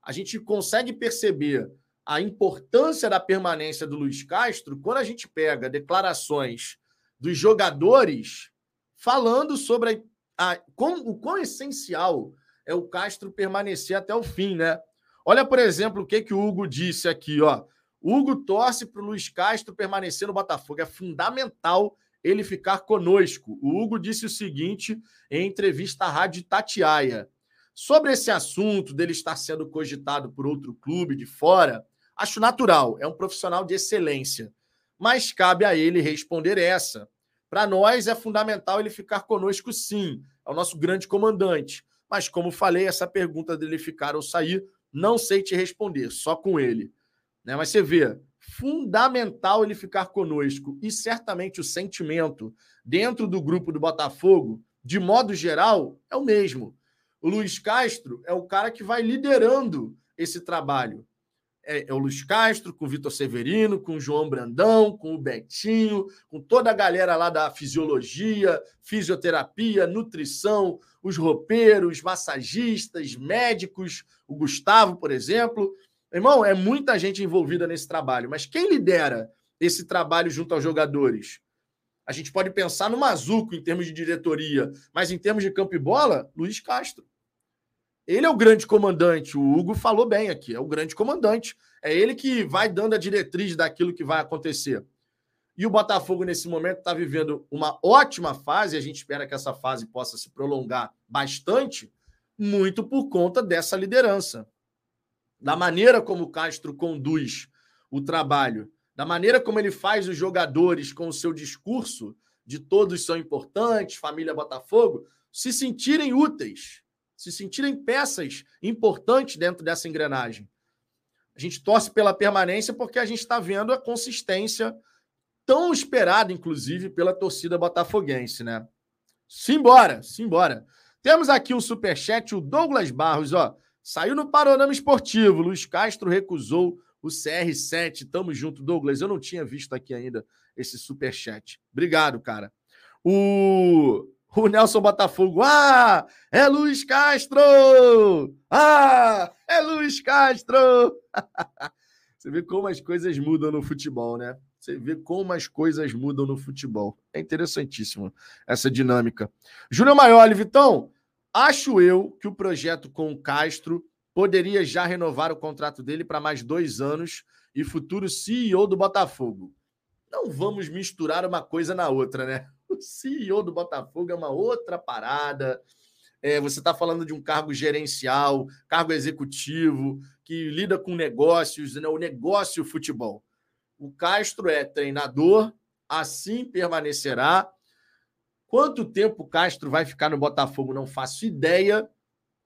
a gente consegue perceber a importância da permanência do Luiz Castro quando a gente pega declarações dos jogadores falando sobre a, a, com, o quão essencial é o Castro permanecer até o fim, né? Olha, por exemplo, o que, que o Hugo disse aqui, ó. Hugo torce para o Luiz Castro permanecer no Botafogo. É fundamental ele ficar conosco. O Hugo disse o seguinte em entrevista à Rádio Tatiaia. Sobre esse assunto dele estar sendo cogitado por outro clube de fora, acho natural, é um profissional de excelência. Mas cabe a ele responder essa. Para nós é fundamental ele ficar conosco, sim. É o nosso grande comandante. Mas, como falei, essa pergunta dele ficar ou sair, não sei te responder, só com ele. Né? Mas você vê, fundamental ele ficar conosco. E certamente o sentimento dentro do grupo do Botafogo, de modo geral, é o mesmo. O Luiz Castro é o cara que vai liderando esse trabalho. É, é o Luiz Castro, com o Vitor Severino, com o João Brandão, com o Betinho, com toda a galera lá da fisiologia, fisioterapia, nutrição, os roupeiros, massagistas, médicos, o Gustavo, por exemplo. Irmão, é muita gente envolvida nesse trabalho, mas quem lidera esse trabalho junto aos jogadores? A gente pode pensar no Mazuco em termos de diretoria, mas em termos de campo e bola, Luiz Castro. Ele é o grande comandante. O Hugo falou bem aqui, é o grande comandante. É ele que vai dando a diretriz daquilo que vai acontecer. E o Botafogo, nesse momento, está vivendo uma ótima fase. A gente espera que essa fase possa se prolongar bastante, muito por conta dessa liderança da maneira como o Castro conduz o trabalho, da maneira como ele faz os jogadores com o seu discurso de todos são importantes, família Botafogo, se sentirem úteis, se sentirem peças importantes dentro dessa engrenagem. A gente torce pela permanência porque a gente está vendo a consistência tão esperada, inclusive, pela torcida botafoguense, né? Simbora, simbora. Temos aqui um superchat, o Douglas Barros, ó. Saiu no panorama esportivo. Luiz Castro recusou o CR7. Tamo junto, Douglas. Eu não tinha visto aqui ainda esse super chat. Obrigado, cara. O, o Nelson Botafogo. Ah, é Luiz Castro! Ah, é Luiz Castro! Você vê como as coisas mudam no futebol, né? Você vê como as coisas mudam no futebol. É interessantíssimo essa dinâmica. Júnior Maioli, Vitão, Acho eu que o projeto com o Castro poderia já renovar o contrato dele para mais dois anos e futuro CEO do Botafogo. Não vamos misturar uma coisa na outra, né? O CEO do Botafogo é uma outra parada. É, você está falando de um cargo gerencial, cargo executivo, que lida com negócios, né? o negócio futebol. O Castro é treinador, assim permanecerá Quanto tempo o Castro vai ficar no Botafogo, não faço ideia,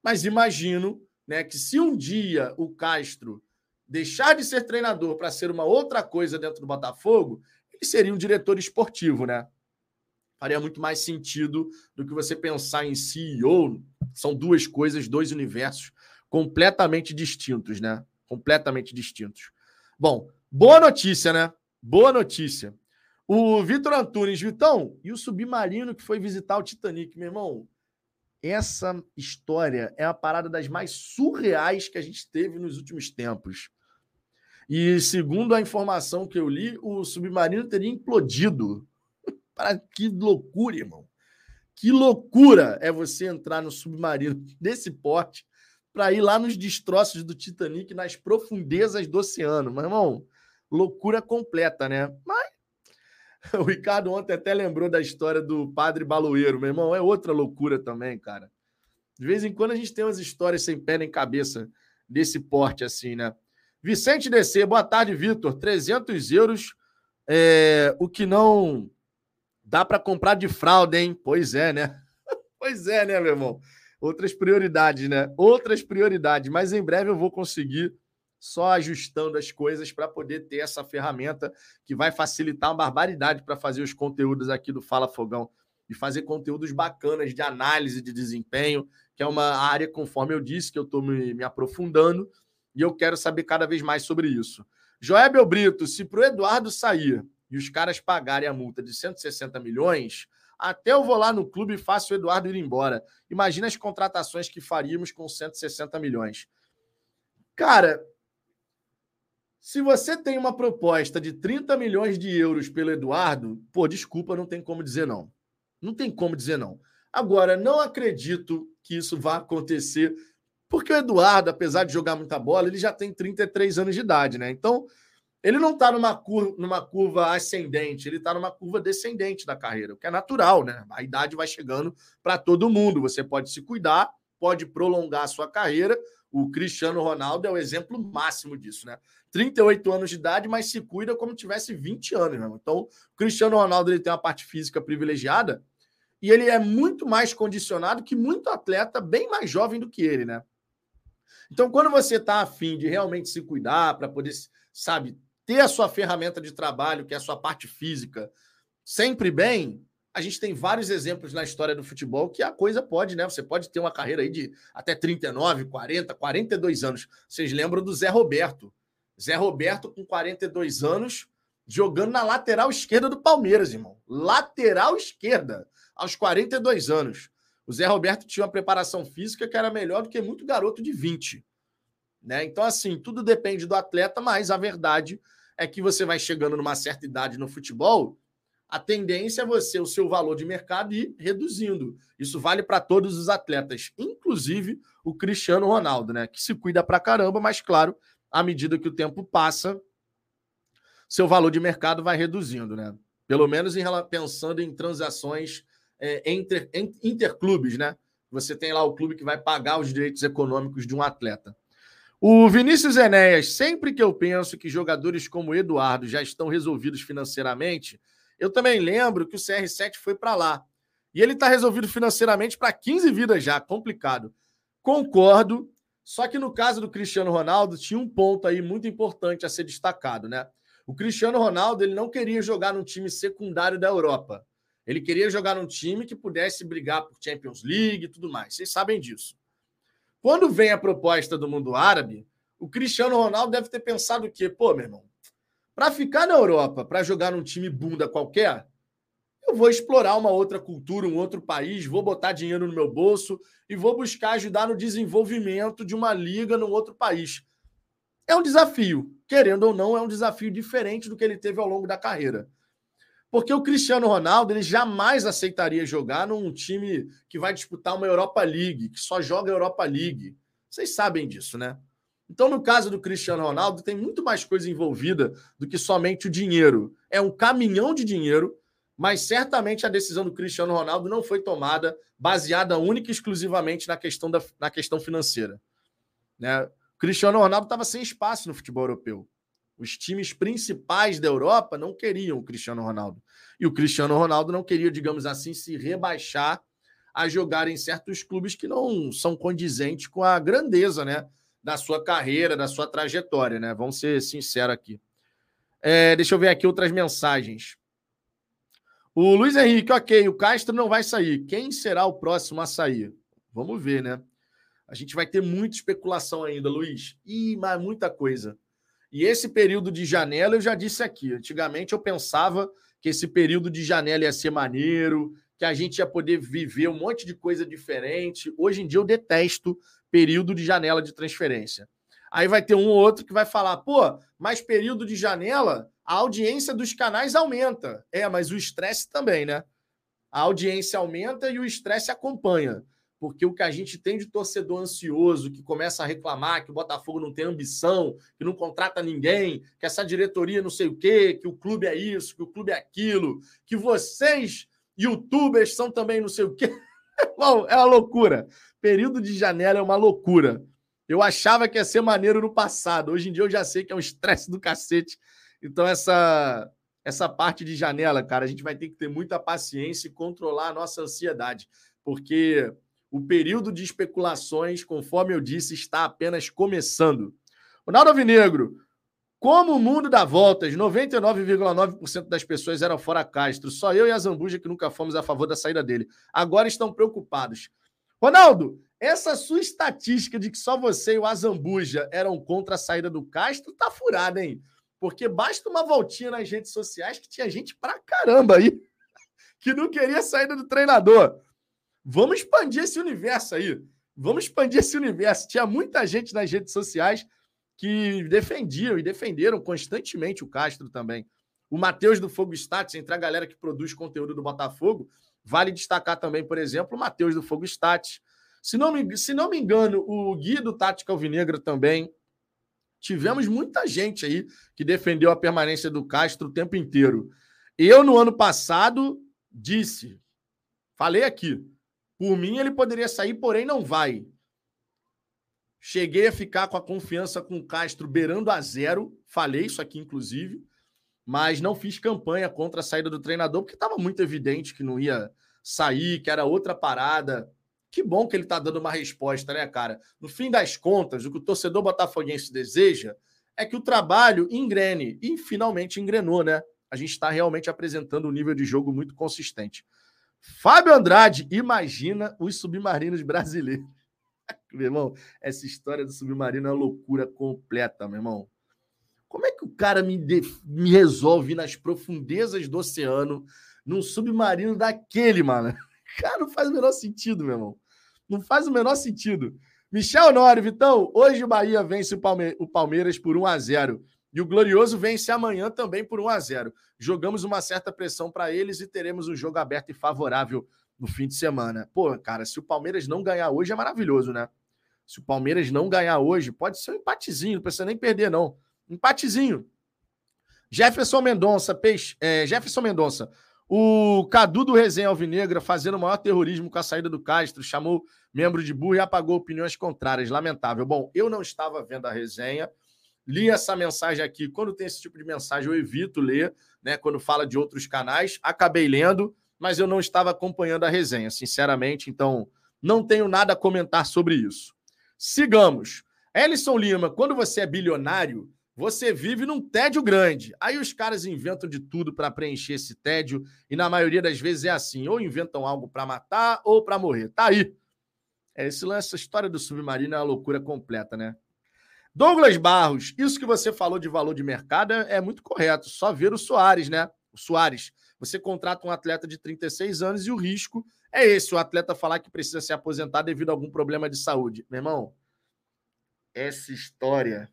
mas imagino né, que se um dia o Castro deixar de ser treinador para ser uma outra coisa dentro do Botafogo, ele seria um diretor esportivo, né? Faria muito mais sentido do que você pensar em CEO. São duas coisas, dois universos completamente distintos, né? Completamente distintos. Bom, boa notícia, né? Boa notícia. O Vitor Antunes, Vitão, e o submarino que foi visitar o Titanic, meu irmão. Essa história é a parada das mais surreais que a gente teve nos últimos tempos. E segundo a informação que eu li, o submarino teria implodido. Para que loucura, irmão. Que loucura é você entrar no submarino desse porte para ir lá nos destroços do Titanic, nas profundezas do oceano. Mas, irmão, loucura completa, né? Mas O Ricardo ontem até lembrou da história do padre baloeiro, meu irmão. É outra loucura também, cara. De vez em quando a gente tem umas histórias sem pé nem cabeça desse porte assim, né? Vicente DC, boa tarde, Vitor. 300 euros, é, o que não dá para comprar de fralda, hein? Pois é, né? pois é, né, meu irmão? Outras prioridades, né? Outras prioridades. Mas em breve eu vou conseguir só ajustando as coisas para poder ter essa ferramenta que vai facilitar uma barbaridade para fazer os conteúdos aqui do Fala Fogão e fazer conteúdos bacanas de análise de desempenho, que é uma área, conforme eu disse, que eu estou me, me, aprofundando e eu quero saber cada vez mais sobre isso. Joébel Brito, se para o Eduardo sair e os caras pagarem a multa de 160 milhões, até eu vou lá no clube e faço o Eduardo ir embora. Imagina as contratações que faríamos com 160 milhões. Cara, se você tem uma proposta de 30 milhões de euros pelo Eduardo, pô, desculpa, não tem como dizer não. Não tem como dizer não. Agora, não acredito que isso vá acontecer, porque o Eduardo, apesar de jogar muita bola, ele já tem 33 anos de idade, né? Então, ele não está numa curva, numa curva ascendente, ele está numa curva descendente da carreira, o que é natural, né? A idade vai chegando para todo mundo. Você pode se cuidar, pode prolongar a sua carreira. O Cristiano Ronaldo é o exemplo máximo disso, né? 38 anos de idade, mas se cuida como tivesse 20 anos. Né? Então, o Cristiano Ronaldo ele tem uma parte física privilegiada e ele é muito mais condicionado que muito atleta bem mais jovem do que ele, né? Então, quando você está afim de realmente se cuidar para poder, sabe, ter a sua ferramenta de trabalho, que é a sua parte física, sempre bem, a gente tem vários exemplos na história do futebol que a coisa pode, né? Você pode ter uma carreira aí de até 39, 40, 42 anos. Vocês lembram do Zé Roberto? Zé Roberto, com 42 anos, jogando na lateral esquerda do Palmeiras, irmão. Lateral esquerda, aos 42 anos. O Zé Roberto tinha uma preparação física que era melhor do que muito garoto de 20. Né? Então, assim, tudo depende do atleta, mas a verdade é que você vai chegando numa certa idade no futebol a tendência é você, o seu valor de mercado, ir reduzindo. Isso vale para todos os atletas, inclusive o Cristiano Ronaldo, né? Que se cuida para caramba, mas claro, à medida que o tempo passa, seu valor de mercado vai reduzindo, né? Pelo menos em, pensando em transações é, entre, interclubes, né? Você tem lá o clube que vai pagar os direitos econômicos de um atleta. O Vinícius Enéas, sempre que eu penso que jogadores como Eduardo já estão resolvidos financeiramente, eu também lembro que o CR7 foi para lá. E ele está resolvido financeiramente para 15 vidas já, complicado. Concordo, só que no caso do Cristiano Ronaldo, tinha um ponto aí muito importante a ser destacado, né? O Cristiano Ronaldo ele não queria jogar num time secundário da Europa. Ele queria jogar num time que pudesse brigar por Champions League e tudo mais. Vocês sabem disso. Quando vem a proposta do mundo árabe, o Cristiano Ronaldo deve ter pensado o quê? Pô, meu irmão, para ficar na Europa, para jogar num time bunda qualquer, eu vou explorar uma outra cultura, um outro país, vou botar dinheiro no meu bolso e vou buscar ajudar no desenvolvimento de uma liga num outro país. É um desafio, querendo ou não, é um desafio diferente do que ele teve ao longo da carreira. Porque o Cristiano Ronaldo ele jamais aceitaria jogar num time que vai disputar uma Europa League, que só joga Europa League. Vocês sabem disso, né? Então, no caso do Cristiano Ronaldo, tem muito mais coisa envolvida do que somente o dinheiro. É um caminhão de dinheiro, mas certamente a decisão do Cristiano Ronaldo não foi tomada baseada única e exclusivamente na questão, da, na questão financeira. Né? O Cristiano Ronaldo estava sem espaço no futebol europeu. Os times principais da Europa não queriam o Cristiano Ronaldo. E o Cristiano Ronaldo não queria, digamos assim, se rebaixar a jogar em certos clubes que não são condizentes com a grandeza, né? da sua carreira, da sua trajetória, né? Vamos ser sinceros aqui. É, deixa eu ver aqui outras mensagens. O Luiz Henrique, ok, o Castro não vai sair. Quem será o próximo a sair? Vamos ver, né? A gente vai ter muita especulação ainda, Luiz. Ih, mas muita coisa. E esse período de janela, eu já disse aqui. Antigamente eu pensava que esse período de janela ia ser maneiro, que a gente ia poder viver um monte de coisa diferente. Hoje em dia eu detesto período de janela de transferência. Aí vai ter um ou outro que vai falar, pô, mas período de janela, a audiência dos canais aumenta. É, mas o estresse também, né? A audiência aumenta e o estresse acompanha. Porque o que a gente tem de torcedor ansioso, que começa a reclamar que o Botafogo não tem ambição, que não contrata ninguém, que essa diretoria não sei o quê, que o clube é isso, que o clube é aquilo, que vocês, youtubers, são também não sei o quê. Bom, é uma loucura. Período de janela é uma loucura. Eu achava que ia ser maneiro no passado. Hoje em dia eu já sei que é um estresse do cacete. Então, essa, essa parte de janela, cara, a gente vai ter que ter muita paciência e controlar a nossa ansiedade. Porque o período de especulações, conforme eu disse, está apenas começando. Ronaldo Alvinegro, como o mundo dá voltas, 99,9% das pessoas eram fora Castro. Só eu e a Zambuja que nunca fomos a favor da saída dele. Agora estão preocupados. Ronaldo, essa sua estatística de que só você e o Azambuja eram contra a saída do Castro tá furada, hein? Porque basta uma voltinha nas redes sociais que tinha gente pra caramba aí que não queria a saída do treinador. Vamos expandir esse universo aí. Vamos expandir esse universo. Tinha muita gente nas redes sociais que defendiam e defenderam constantemente o Castro também. O Matheus do Fogo Stats, entre a galera que produz conteúdo do Botafogo, Vale destacar também, por exemplo, o Matheus do Fogo Stats. Se não, me, se não me engano, o Gui do Tática Alvinegra também. Tivemos muita gente aí que defendeu a permanência do Castro o tempo inteiro. Eu, no ano passado, disse, falei aqui, por mim ele poderia sair, porém não vai. Cheguei a ficar com a confiança com o Castro beirando a zero, falei isso aqui, inclusive mas não fiz campanha contra a saída do treinador, porque estava muito evidente que não ia sair, que era outra parada. Que bom que ele está dando uma resposta, né, cara? No fim das contas, o que o torcedor botafoguense deseja é que o trabalho engrene. E finalmente engrenou, né? A gente está realmente apresentando um nível de jogo muito consistente. Fábio Andrade, imagina os submarinos brasileiros. meu irmão, essa história do submarino é uma loucura completa, meu irmão. Como é que o cara me, de... me resolve nas profundezas do oceano, num submarino daquele, mano? Cara, não faz o menor sentido, meu irmão. Não faz o menor sentido. Michel Honório, Vitão, hoje o Bahia vence o, Palme... o Palmeiras por 1 a 0 e o Glorioso vence amanhã também por 1 a 0 Jogamos uma certa pressão para eles e teremos um jogo aberto e favorável no fim de semana. Pô, cara, se o Palmeiras não ganhar hoje é maravilhoso, né? Se o Palmeiras não ganhar hoje, pode ser um empatezinho, não precisa nem perder, não. Empatezinho. Jefferson Mendonça, peixe, é, Jefferson Mendonça. O Cadu do Resenha Alvinegra fazendo o maior terrorismo com a saída do Castro, chamou membro de burro e apagou opiniões contrárias. Lamentável. Bom, eu não estava vendo a resenha, li essa mensagem aqui. Quando tem esse tipo de mensagem, eu evito ler, né? Quando fala de outros canais, acabei lendo, mas eu não estava acompanhando a resenha, sinceramente, então não tenho nada a comentar sobre isso. Sigamos. Ellison Lima, quando você é bilionário, você vive num tédio grande. Aí os caras inventam de tudo para preencher esse tédio, e na maioria das vezes é assim: ou inventam algo para matar ou para morrer. Tá aí. É, esse lance, essa história do submarino é uma loucura completa, né? Douglas Barros, isso que você falou de valor de mercado é, é muito correto. Só ver o Soares, né? O Soares. Você contrata um atleta de 36 anos e o risco é esse: o atleta falar que precisa se aposentar devido a algum problema de saúde. Meu irmão, essa história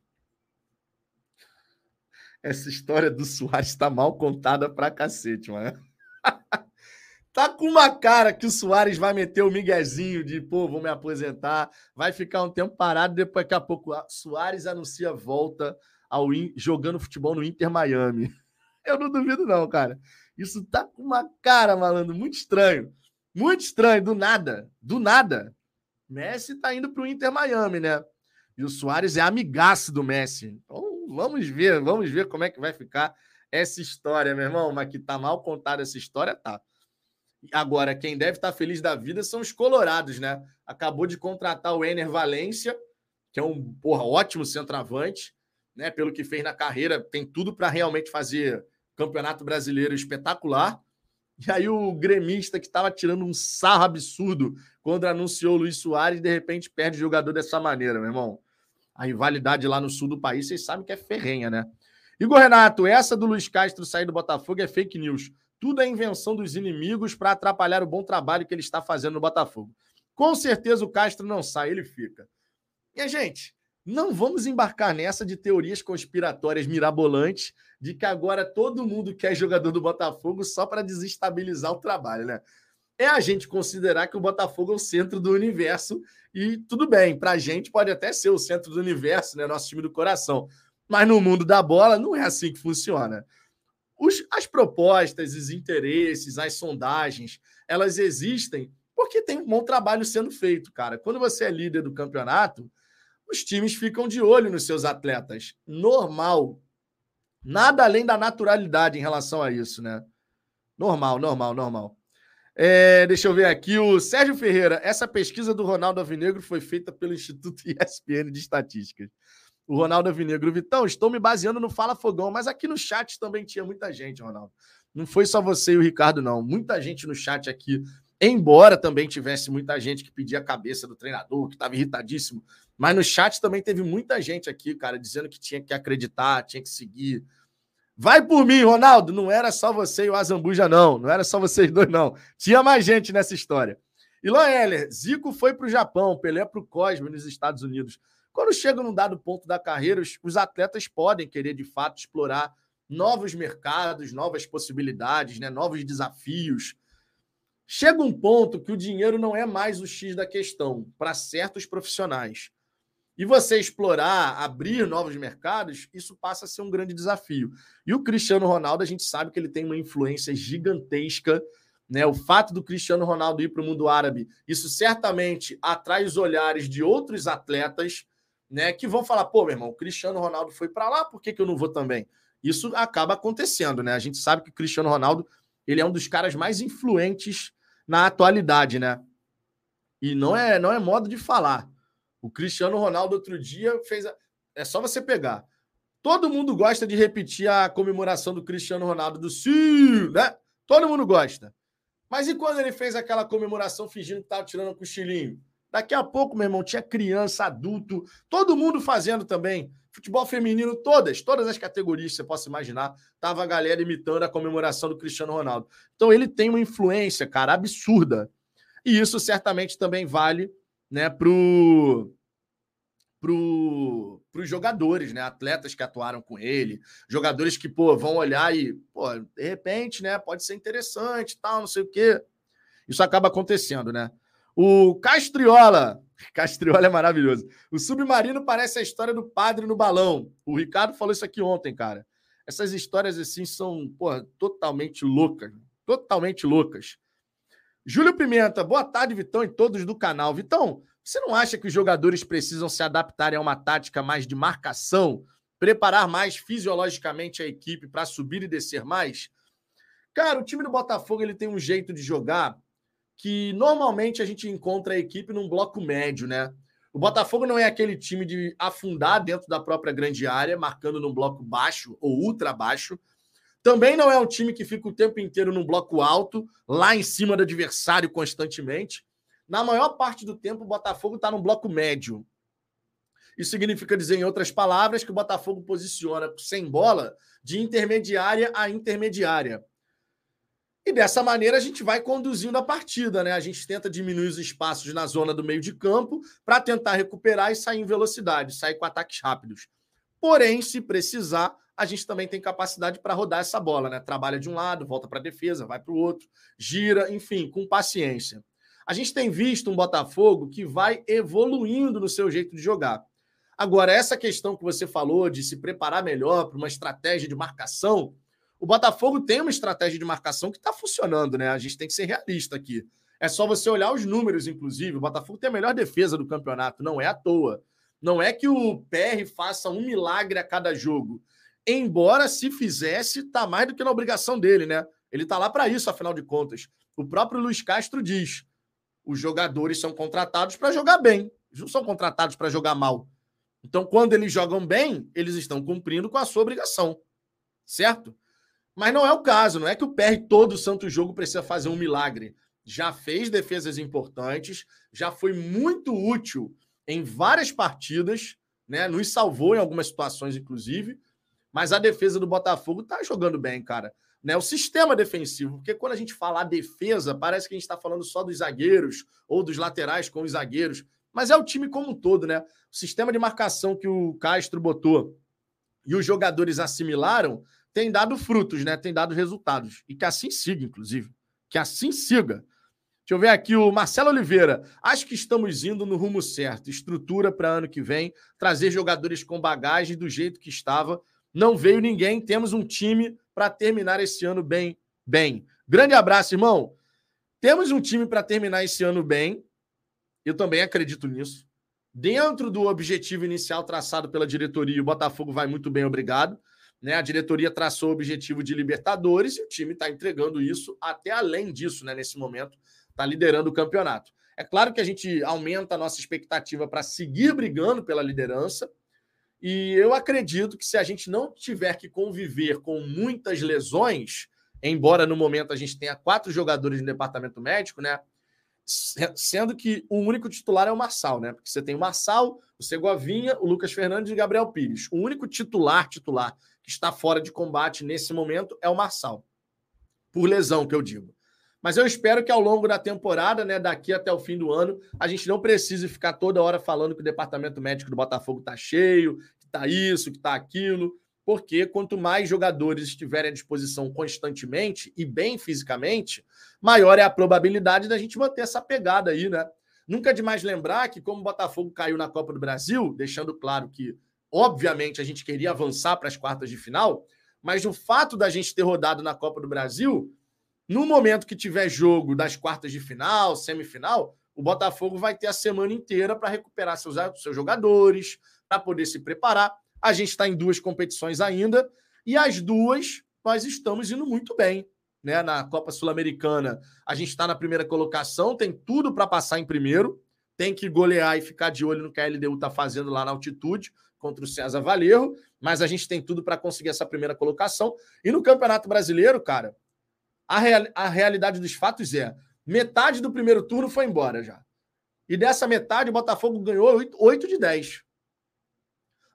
essa história do Soares está mal contada pra cacete, mano. tá com uma cara que o Soares vai meter o miguezinho de, pô, vou me aposentar, vai ficar um tempo parado, depois daqui a pouco Soares anuncia volta ao in... jogando futebol no Inter Miami. Eu não duvido não, cara. Isso tá com uma cara, malandro, muito estranho. Muito estranho, do nada, do nada. Messi tá indo pro Inter Miami, né? E o Soares é amigaço do Messi. Então, vamos ver, vamos ver como é que vai ficar essa história, meu irmão. Mas que tá mal contada essa história, tá. Agora, quem deve estar feliz da vida são os colorados, né? Acabou de contratar o Ener Valência, que é um porra, ótimo centroavante, né? Pelo que fez na carreira, tem tudo para realmente fazer campeonato brasileiro espetacular. E aí o gremista que estava tirando um sarro absurdo quando anunciou o Luiz Soares, de repente perde o jogador dessa maneira, meu irmão a rivalidade lá no sul do país, vocês sabem que é ferrenha, né? Igor Renato, essa do Luiz Castro sair do Botafogo é fake news. Tudo é invenção dos inimigos para atrapalhar o bom trabalho que ele está fazendo no Botafogo. Com certeza o Castro não sai, ele fica. E gente, não vamos embarcar nessa de teorias conspiratórias mirabolantes de que agora todo mundo quer jogador do Botafogo só para desestabilizar o trabalho, né? é a gente considerar que o Botafogo é o centro do universo e tudo bem, para a gente pode até ser o centro do universo, né? Nosso time do coração. Mas no mundo da bola não é assim que funciona. Os, as propostas, os interesses, as sondagens, elas existem porque tem um bom trabalho sendo feito, cara. Quando você é líder do campeonato, os times ficam de olho nos seus atletas. Normal. Nada além da naturalidade em relação a isso, né? Normal, normal, normal. É, deixa eu ver aqui. O Sérgio Ferreira. Essa pesquisa do Ronaldo Avinegro foi feita pelo Instituto ESPN de Estatísticas. O Ronaldo Avinegro. Vitão, estou me baseando no Fala Fogão, mas aqui no chat também tinha muita gente, Ronaldo. Não foi só você e o Ricardo, não. Muita gente no chat aqui. Embora também tivesse muita gente que pedia a cabeça do treinador, que estava irritadíssimo. Mas no chat também teve muita gente aqui, cara, dizendo que tinha que acreditar, tinha que seguir. Vai por mim, Ronaldo. Não era só você e o Azambuja, não. Não era só vocês dois, não. Tinha mais gente nessa história. Ilan Heller, Zico foi para o Japão, Pelé para o Cosme nos Estados Unidos. Quando chega num dado ponto da carreira, os, os atletas podem querer, de fato, explorar novos mercados, novas possibilidades, né? novos desafios. Chega um ponto que o dinheiro não é mais o X da questão para certos profissionais. E você explorar, abrir novos mercados, isso passa a ser um grande desafio. E o Cristiano Ronaldo, a gente sabe que ele tem uma influência gigantesca. Né? O fato do Cristiano Ronaldo ir para o mundo árabe, isso certamente atrai os olhares de outros atletas né, que vão falar: pô, meu irmão, o Cristiano Ronaldo foi para lá, por que, que eu não vou também? Isso acaba acontecendo, né? A gente sabe que o Cristiano Ronaldo ele é um dos caras mais influentes na atualidade, né? E não é, não é modo de falar. O Cristiano Ronaldo outro dia fez. A... É só você pegar. Todo mundo gosta de repetir a comemoração do Cristiano Ronaldo do Sim, né? Todo mundo gosta. Mas e quando ele fez aquela comemoração fingindo que estava tirando um cochilinho? Daqui a pouco, meu irmão, tinha criança, adulto, todo mundo fazendo também. Futebol feminino, todas, todas as categorias que você possa imaginar, tava a galera imitando a comemoração do Cristiano Ronaldo. Então ele tem uma influência, cara, absurda. E isso certamente também vale, né, pro pro para os jogadores, né? Atletas que atuaram com ele, jogadores que, pô, vão olhar e, pô, de repente, né? Pode ser interessante, tal, não sei o quê. Isso acaba acontecendo, né? O Castriola. Castriola é maravilhoso. O submarino parece a história do padre no balão. O Ricardo falou isso aqui ontem, cara. Essas histórias assim são, porra, totalmente loucas. Totalmente loucas. Júlio Pimenta, boa tarde, Vitão, e todos do canal. Vitão, você não acha que os jogadores precisam se adaptarem a uma tática mais de marcação, preparar mais fisiologicamente a equipe para subir e descer mais? Cara, o time do Botafogo ele tem um jeito de jogar que normalmente a gente encontra a equipe num bloco médio, né? O Botafogo não é aquele time de afundar dentro da própria grande área, marcando num bloco baixo ou ultra baixo. Também não é um time que fica o tempo inteiro num bloco alto, lá em cima do adversário constantemente. Na maior parte do tempo, o Botafogo está no bloco médio. Isso significa dizer, em outras palavras, que o Botafogo posiciona sem bola de intermediária a intermediária. E dessa maneira a gente vai conduzindo a partida, né? A gente tenta diminuir os espaços na zona do meio de campo para tentar recuperar e sair em velocidade, sair com ataques rápidos. Porém, se precisar, a gente também tem capacidade para rodar essa bola, né? Trabalha de um lado, volta para a defesa, vai para o outro, gira, enfim, com paciência. A gente tem visto um Botafogo que vai evoluindo no seu jeito de jogar. Agora, essa questão que você falou de se preparar melhor para uma estratégia de marcação, o Botafogo tem uma estratégia de marcação que está funcionando, né? A gente tem que ser realista aqui. É só você olhar os números, inclusive. O Botafogo tem a melhor defesa do campeonato, não é à toa. Não é que o PR faça um milagre a cada jogo. Embora, se fizesse, tá mais do que na obrigação dele, né? Ele tá lá para isso, afinal de contas. O próprio Luiz Castro diz: os jogadores são contratados para jogar bem, eles não são contratados para jogar mal. Então, quando eles jogam bem, eles estão cumprindo com a sua obrigação, certo? Mas não é o caso, não é que o PR todo santo jogo precisa fazer um milagre. Já fez defesas importantes, já foi muito útil em várias partidas, né? Nos salvou em algumas situações, inclusive. Mas a defesa do Botafogo tá jogando bem, cara né, o sistema defensivo, porque quando a gente fala defesa, parece que a gente está falando só dos zagueiros ou dos laterais com os zagueiros, mas é o time como um todo, né? O sistema de marcação que o Castro botou e os jogadores assimilaram tem dado frutos, né? Tem dado resultados. E que assim siga, inclusive. Que assim siga. Deixa eu ver aqui o Marcelo Oliveira. Acho que estamos indo no rumo certo. Estrutura para ano que vem, trazer jogadores com bagagem do jeito que estava. Não veio ninguém. Temos um time para terminar esse ano bem, bem. Grande abraço, irmão. Temos um time para terminar esse ano bem. Eu também acredito nisso. Dentro do objetivo inicial traçado pela diretoria, o Botafogo vai muito bem, obrigado. Né? A diretoria traçou o objetivo de Libertadores e o time está entregando isso até além disso, né? Nesse momento, está liderando o campeonato. É claro que a gente aumenta a nossa expectativa para seguir brigando pela liderança, e eu acredito que se a gente não tiver que conviver com muitas lesões, embora no momento a gente tenha quatro jogadores no departamento médico, né? Sendo que o único titular é o Marçal, né? Porque você tem o Marçal, o Segovinha, o Lucas Fernandes e o Gabriel Pires. O único titular, titular, que está fora de combate nesse momento é o Marçal. Por lesão, que eu digo. Mas eu espero que ao longo da temporada, né, daqui até o fim do ano, a gente não precise ficar toda hora falando que o departamento médico do Botafogo está cheio, que está isso, que está aquilo, porque quanto mais jogadores estiverem à disposição constantemente e bem fisicamente, maior é a probabilidade da gente manter essa pegada aí, né? Nunca é demais lembrar que, como o Botafogo caiu na Copa do Brasil, deixando claro que, obviamente, a gente queria avançar para as quartas de final, mas o fato da gente ter rodado na Copa do Brasil no momento que tiver jogo das quartas de final, semifinal, o Botafogo vai ter a semana inteira para recuperar seus, seus jogadores, para poder se preparar. A gente está em duas competições ainda, e as duas nós estamos indo muito bem. Né? Na Copa Sul-Americana, a gente está na primeira colocação, tem tudo para passar em primeiro, tem que golear e ficar de olho no que a LDU está fazendo lá na altitude, contra o César Valerro, mas a gente tem tudo para conseguir essa primeira colocação. E no Campeonato Brasileiro, cara, a, real, a realidade dos fatos é: metade do primeiro turno foi embora já. E dessa metade, o Botafogo ganhou 8, 8 de 10.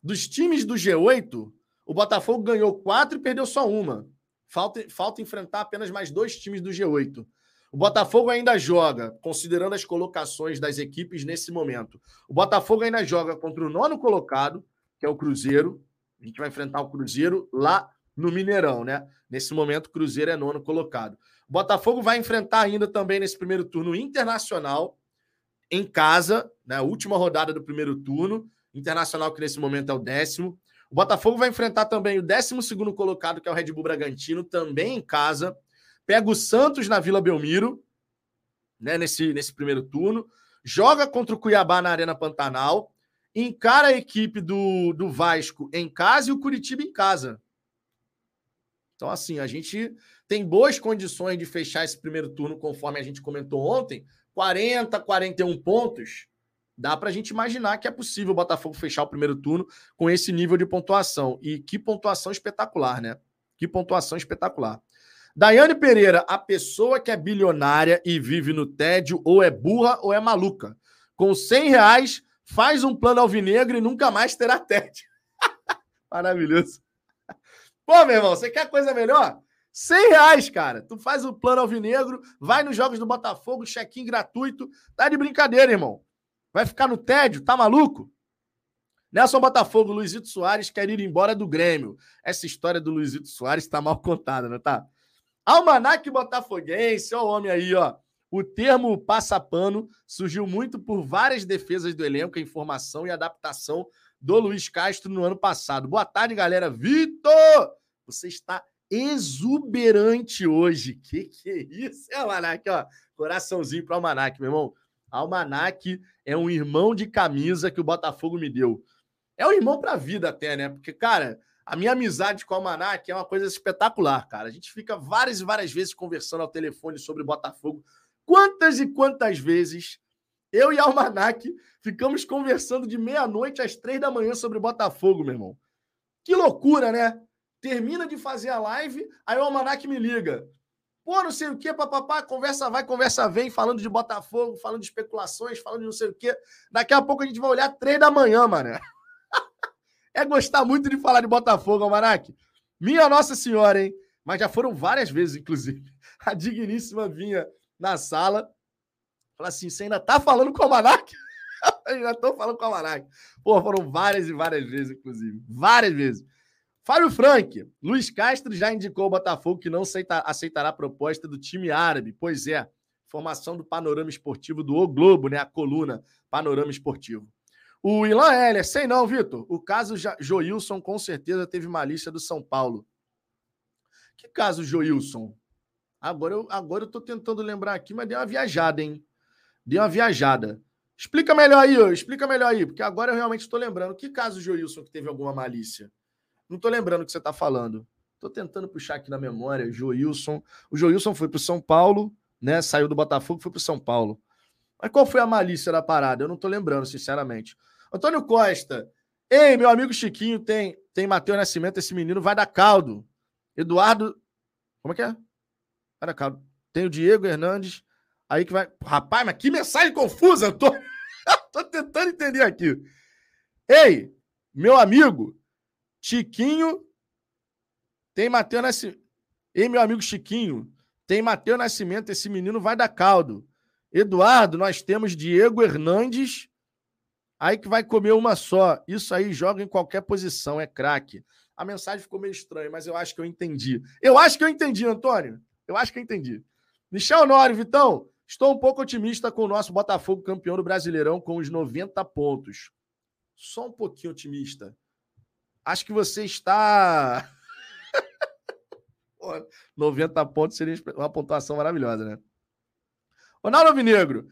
Dos times do G8, o Botafogo ganhou 4 e perdeu só uma. Falta, falta enfrentar apenas mais dois times do G8. O Botafogo ainda joga, considerando as colocações das equipes nesse momento. O Botafogo ainda joga contra o nono colocado, que é o Cruzeiro. A gente vai enfrentar o Cruzeiro lá no Mineirão, né? Nesse momento, o Cruzeiro é nono colocado. Botafogo vai enfrentar ainda também nesse primeiro turno Internacional em casa, né? Última rodada do primeiro turno. Internacional, que nesse momento é o décimo. O Botafogo vai enfrentar também o décimo segundo colocado, que é o Red Bull Bragantino, também em casa. Pega o Santos na Vila Belmiro, né? Nesse, nesse primeiro turno. Joga contra o Cuiabá na Arena Pantanal. Encara a equipe do, do Vasco em casa e o Curitiba em casa. Então, assim, a gente tem boas condições de fechar esse primeiro turno, conforme a gente comentou ontem, 40, 41 pontos, dá para a gente imaginar que é possível o Botafogo fechar o primeiro turno com esse nível de pontuação. E que pontuação espetacular, né? Que pontuação espetacular. Daiane Pereira, a pessoa que é bilionária e vive no tédio ou é burra ou é maluca. Com 100 reais, faz um plano alvinegro e nunca mais terá tédio. Maravilhoso. Pô, meu irmão, você quer coisa melhor? 100 reais, cara. Tu faz o plano alvinegro, vai nos jogos do Botafogo, check-in gratuito. Tá de brincadeira, irmão. Vai ficar no tédio? Tá maluco? Nelson Botafogo, Luizito Soares quer ir embora do Grêmio. Essa história do Luizito Soares tá mal contada, não tá? Almanac Botafoguense, ó o homem aí, ó. O termo passapano surgiu muito por várias defesas do elenco, em formação e adaptação do Luiz Castro no ano passado. Boa tarde, galera. Vitor! Você está exuberante hoje. Que que é isso, é Almanac, ó. Coraçãozinho para o Almanac, meu irmão. Almanac é um irmão de camisa que o Botafogo me deu. É um irmão para a vida até, né? Porque, cara, a minha amizade com o Almanac é uma coisa espetacular, cara. A gente fica várias e várias vezes conversando ao telefone sobre Botafogo. Quantas e quantas vezes eu e Almanac ficamos conversando de meia-noite às três da manhã sobre Botafogo, meu irmão. Que loucura, né? Termina de fazer a live, aí o Almanac me liga. Pô, não sei o quê, papapá, conversa vai, conversa vem, falando de Botafogo, falando de especulações, falando de não sei o quê. Daqui a pouco a gente vai olhar três da manhã, mano. é gostar muito de falar de Botafogo, Almanac. Minha Nossa Senhora, hein? Mas já foram várias vezes, inclusive. A digníssima vinha na sala, fala assim: você ainda tá falando com o Almanac? Eu já tô falando com o Almanac. Pô, foram várias e várias vezes, inclusive. Várias vezes. Fábio Frank, Luiz Castro já indicou ao Botafogo que não aceita, aceitará a proposta do time árabe. Pois é, formação do panorama esportivo do O Globo, né? A coluna Panorama Esportivo. O Ilan Heller, sei não, Vitor. O caso Joilson com certeza teve malícia do São Paulo. Que caso Joilson? Agora eu, agora eu tô tentando lembrar aqui, mas deu uma viajada, hein? Deu uma viajada. Explica melhor aí, ó. explica melhor aí, porque agora eu realmente estou lembrando. Que caso Joilson que teve alguma malícia? Não estou lembrando o que você está falando. Estou tentando puxar aqui na memória. Joilson. O Joilson foi para o São Paulo, né? Saiu do Botafogo foi para o São Paulo. Mas qual foi a malícia da parada? Eu não estou lembrando, sinceramente. Antônio Costa. Ei, meu amigo Chiquinho tem, tem Matheus Nascimento. Esse menino vai dar caldo. Eduardo. Como é que é? Dar caldo. Tem o Diego Hernandes. Aí que vai. Rapaz, mas que mensagem confusa! Eu tô, tô tentando entender aqui. Ei, meu amigo, Chiquinho tem Matheus Nascimento. Ei, meu amigo Chiquinho, tem Matheus Nascimento, esse menino vai dar caldo. Eduardo, nós temos Diego Hernandes, aí que vai comer uma só. Isso aí joga em qualquer posição, é craque. A mensagem ficou meio estranha, mas eu acho que eu entendi. Eu acho que eu entendi, Antônio. Eu acho que eu entendi. Michel Nori, Vitão, estou um pouco otimista com o nosso Botafogo campeão do Brasileirão com os 90 pontos. Só um pouquinho otimista acho que você está. 90 pontos seria uma pontuação maravilhosa, né? Ronaldo Alvinegro.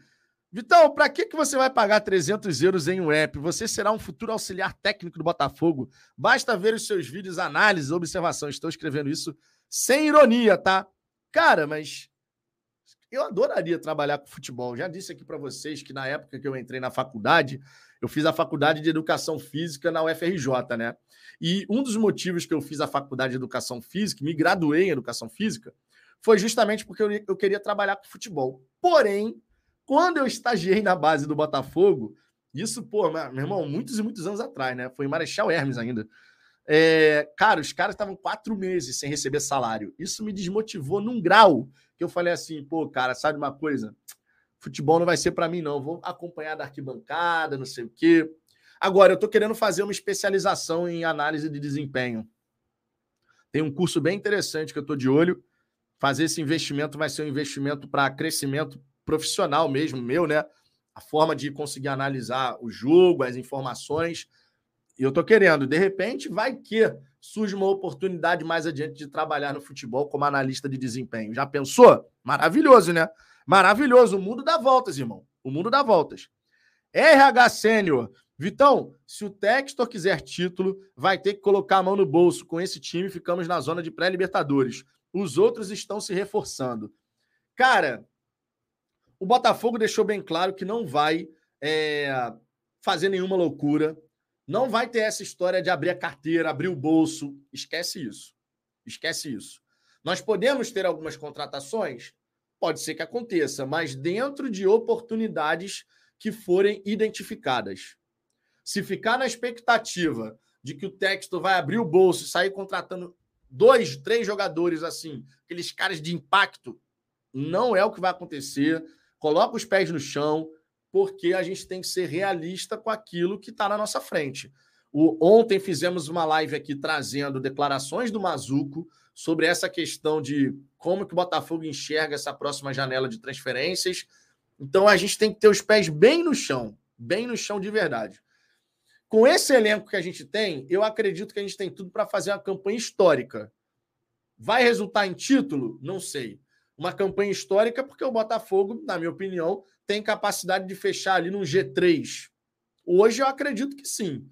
Vitão, para que, que você vai pagar 300 euros em um app? Você será um futuro auxiliar técnico do Botafogo. Basta ver os seus vídeos, análises, observação. Estou escrevendo isso sem ironia, tá? Cara, mas eu adoraria trabalhar com futebol. Já disse aqui para vocês que na época que eu entrei na faculdade, Eu fiz a faculdade de educação física na UFRJ, né? E um dos motivos que eu fiz a faculdade de educação física, me graduei em educação física, foi justamente porque eu, queria trabalhar com futebol. Porém, quando eu estagiei na base do Botafogo, isso, pô, meu irmão, muitos e muitos anos atrás, né? Foi em Marechal Hermes ainda. É, cara, os caras estavam quatro meses sem receber salário. Isso me desmotivou num grau que eu falei assim, pô, cara, sabe uma coisa? Futebol não vai ser para mim, não. Vou acompanhar da arquibancada, não sei o quê. Agora, eu estou querendo fazer uma especialização em análise de desempenho. Tem um curso bem interessante que eu estou de olho. Fazer esse investimento vai ser um investimento para crescimento profissional mesmo, meu, né? A forma de conseguir analisar o jogo, as informações e eu tô querendo, de repente, vai que surge uma oportunidade mais adiante de trabalhar no futebol como analista de desempenho. Já pensou? Maravilhoso, né? Maravilhoso. O mundo dá voltas, irmão. O mundo dá voltas. RH Sênior. Vitão, se o Textor quiser título, vai ter que colocar a mão no bolso. Com esse time, ficamos na zona de pré-Libertadores. Os outros estão se reforçando. Cara, o Botafogo deixou bem claro que não vai é, fazer nenhuma loucura. Não vai ter essa história de abrir a carteira, abrir o bolso. Esquece isso. Esquece isso. Nós podemos ter algumas contratações? Pode ser que aconteça, mas dentro de oportunidades que forem identificadas. Se ficar na expectativa de que o texto vai abrir o bolso e sair contratando dois, três jogadores assim, aqueles caras de impacto, não é o que vai acontecer. Coloca os pés no chão, porque a gente tem que ser realista com aquilo que está na nossa frente. O, ontem fizemos uma live aqui trazendo declarações do Mazuco sobre essa questão de como que o Botafogo enxerga essa próxima janela de transferências. Então a gente tem que ter os pés bem no chão, bem no chão de verdade. Com esse elenco que a gente tem, eu acredito que a gente tem tudo para fazer uma campanha histórica. Vai resultar em título? Não sei. Uma campanha histórica, porque o Botafogo, na minha opinião, tem capacidade de fechar ali num G3? Hoje eu acredito que sim.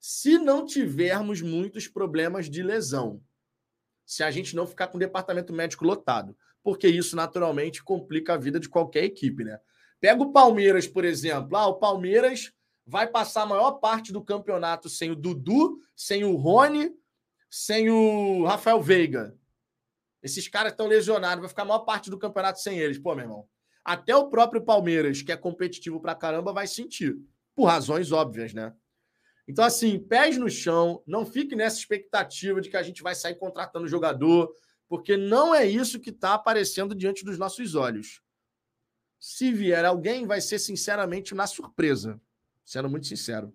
Se não tivermos muitos problemas de lesão, se a gente não ficar com o departamento médico lotado, porque isso naturalmente complica a vida de qualquer equipe, né? Pega o Palmeiras, por exemplo. Ah, o Palmeiras vai passar a maior parte do campeonato sem o Dudu, sem o Rony, sem o Rafael Veiga. Esses caras estão lesionados, vai ficar a maior parte do campeonato sem eles. Pô, meu irmão, até o próprio Palmeiras, que é competitivo pra caramba, vai sentir. Por razões óbvias, né? Então, assim, pés no chão, não fique nessa expectativa de que a gente vai sair contratando jogador, porque não é isso que está aparecendo diante dos nossos olhos. Se vier alguém, vai ser sinceramente na surpresa, sendo muito sincero.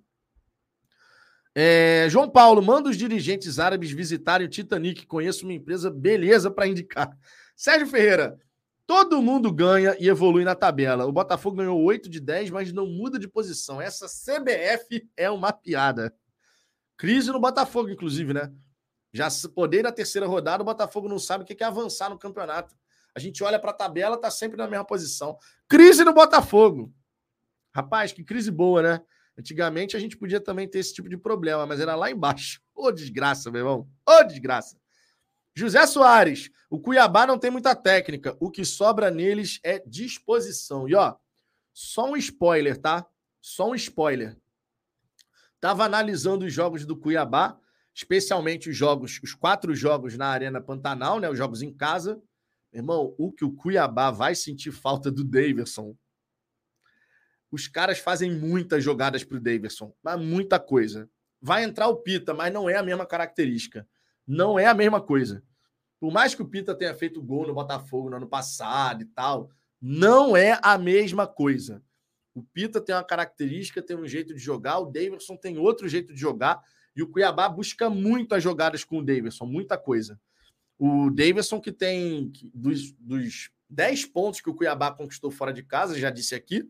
É, João Paulo, manda os dirigentes árabes visitarem o Titanic. Conheço uma empresa beleza para indicar. Sérgio Ferreira, Todo mundo ganha e evolui na tabela. O Botafogo ganhou 8 de 10, mas não muda de posição. Essa CBF é uma piada. Crise no Botafogo, inclusive, né? Já poder na terceira rodada, o Botafogo não sabe o que é avançar no campeonato. A gente olha para a tabela, tá sempre na mesma posição. Crise no Botafogo. Rapaz, que crise boa, né? Antigamente a gente podia também ter esse tipo de problema, mas era lá embaixo. Ô, desgraça, meu irmão. Ô, desgraça. José Soares, o Cuiabá não tem muita técnica. O que sobra neles é disposição. E ó, só um spoiler, tá? Só um spoiler. Tava analisando os jogos do Cuiabá, especialmente os jogos, os quatro jogos na Arena Pantanal, né? Os jogos em casa. Irmão, o que o Cuiabá vai sentir falta do Daverson. Os caras fazem muitas jogadas pro Daverson, mas muita coisa. Vai entrar o Pita, mas não é a mesma característica. Não é a mesma coisa. Por mais que o Pita tenha feito gol no Botafogo no ano passado e tal, não é a mesma coisa. O Pita tem uma característica, tem um jeito de jogar, o Davidson tem outro jeito de jogar, e o Cuiabá busca muito as jogadas com o Davidson, muita coisa. O Davidson, que tem dos, dos 10 pontos que o Cuiabá conquistou fora de casa, já disse aqui,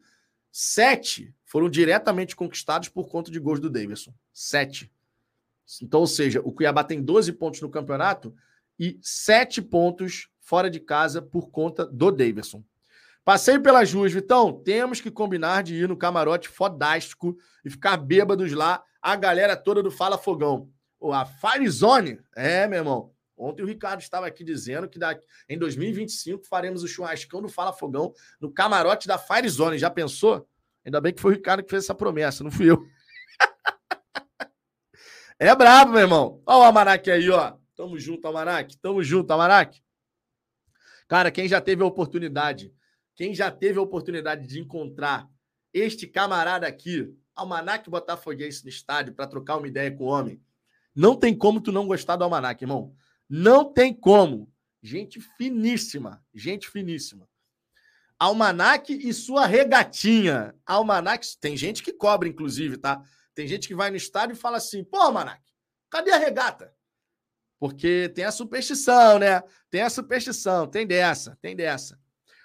sete foram diretamente conquistados por conta de gols do Davidson. Sete. Então, ou seja, o Cuiabá tem 12 pontos no campeonato e sete pontos fora de casa por conta do Davidson. Passei pelas ruas, Vitão. Temos que combinar de ir no camarote fodástico e ficar bêbados lá, a galera toda do Fala Fogão. Oh, a Firizone, é, meu irmão. Ontem o Ricardo estava aqui dizendo que daqui, em 2025 faremos o churrascão do Fala Fogão no camarote da Firizone. Já pensou? Ainda bem que foi o Ricardo que fez essa promessa, não fui eu. É brabo, meu irmão. Olha o Almanac aí, ó. Tamo junto, Almanac. Tamo junto, Almanac. Cara, quem já teve a oportunidade, quem já teve a oportunidade de encontrar este camarada aqui, Almanac Botafoguense no estádio, para trocar uma ideia com o homem, não tem como tu não gostar do Almanac, irmão. Não tem como. Gente finíssima, gente finíssima. Almanac e sua regatinha. Almanac, tem gente que cobra, inclusive, tá? Tem gente que vai no estádio e fala assim: pô, Almanac, cadê a regata? Porque tem a superstição, né? Tem a superstição, tem dessa, tem dessa.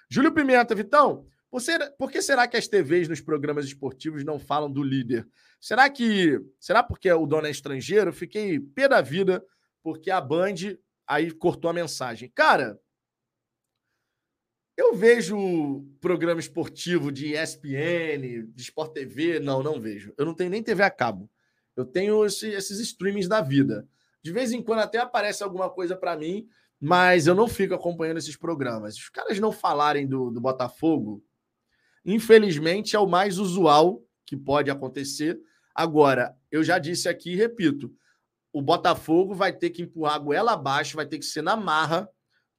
Júlio Pimenta, Vitão, por, ser, por que será que as TVs nos programas esportivos não falam do líder? Será que. Será porque o dono é estrangeiro? Fiquei pé da vida porque a Band aí cortou a mensagem. Cara, eu vejo programa esportivo de ESPN, de Sport TV. Não, não vejo. Eu não tenho nem TV a cabo. Eu tenho esse, esses streamings da vida. De vez em quando até aparece alguma coisa para mim, mas eu não fico acompanhando esses programas. Os caras não falarem do, do Botafogo, infelizmente é o mais usual que pode acontecer. Agora, eu já disse aqui e repito: o Botafogo vai ter que empurrar a goela abaixo, vai ter que ser na marra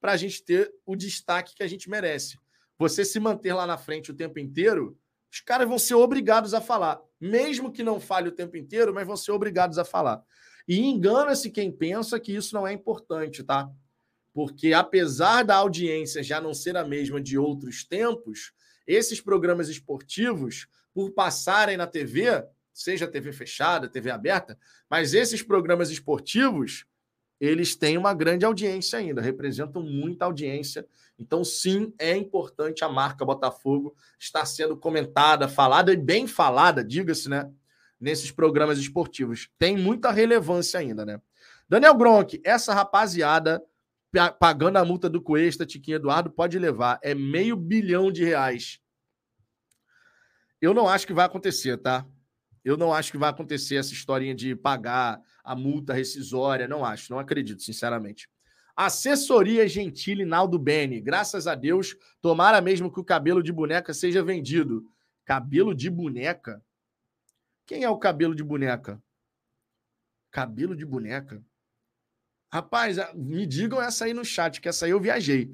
para a gente ter o destaque que a gente merece. Você se manter lá na frente o tempo inteiro, os caras vão ser obrigados a falar. Mesmo que não fale o tempo inteiro, mas vão ser obrigados a falar. E engana-se quem pensa que isso não é importante, tá? Porque apesar da audiência já não ser a mesma de outros tempos, esses programas esportivos, por passarem na TV, seja TV fechada, TV aberta, mas esses programas esportivos, eles têm uma grande audiência ainda, representam muita audiência. Então, sim, é importante a marca Botafogo estar sendo comentada, falada e bem falada, diga-se, né? Nesses programas esportivos. Tem muita relevância ainda, né? Daniel Gronk, essa rapaziada pagando a multa do Cuesta, Tiquinho Eduardo, pode levar. É meio bilhão de reais. Eu não acho que vai acontecer, tá? Eu não acho que vai acontecer essa historinha de pagar a multa rescisória. Não acho, não acredito, sinceramente. Assessoria Gentile Naldo Bene. Graças a Deus, tomara mesmo que o cabelo de boneca seja vendido. Cabelo de boneca? Quem é o cabelo de boneca? Cabelo de boneca? Rapaz, me digam essa aí no chat, que essa aí eu viajei.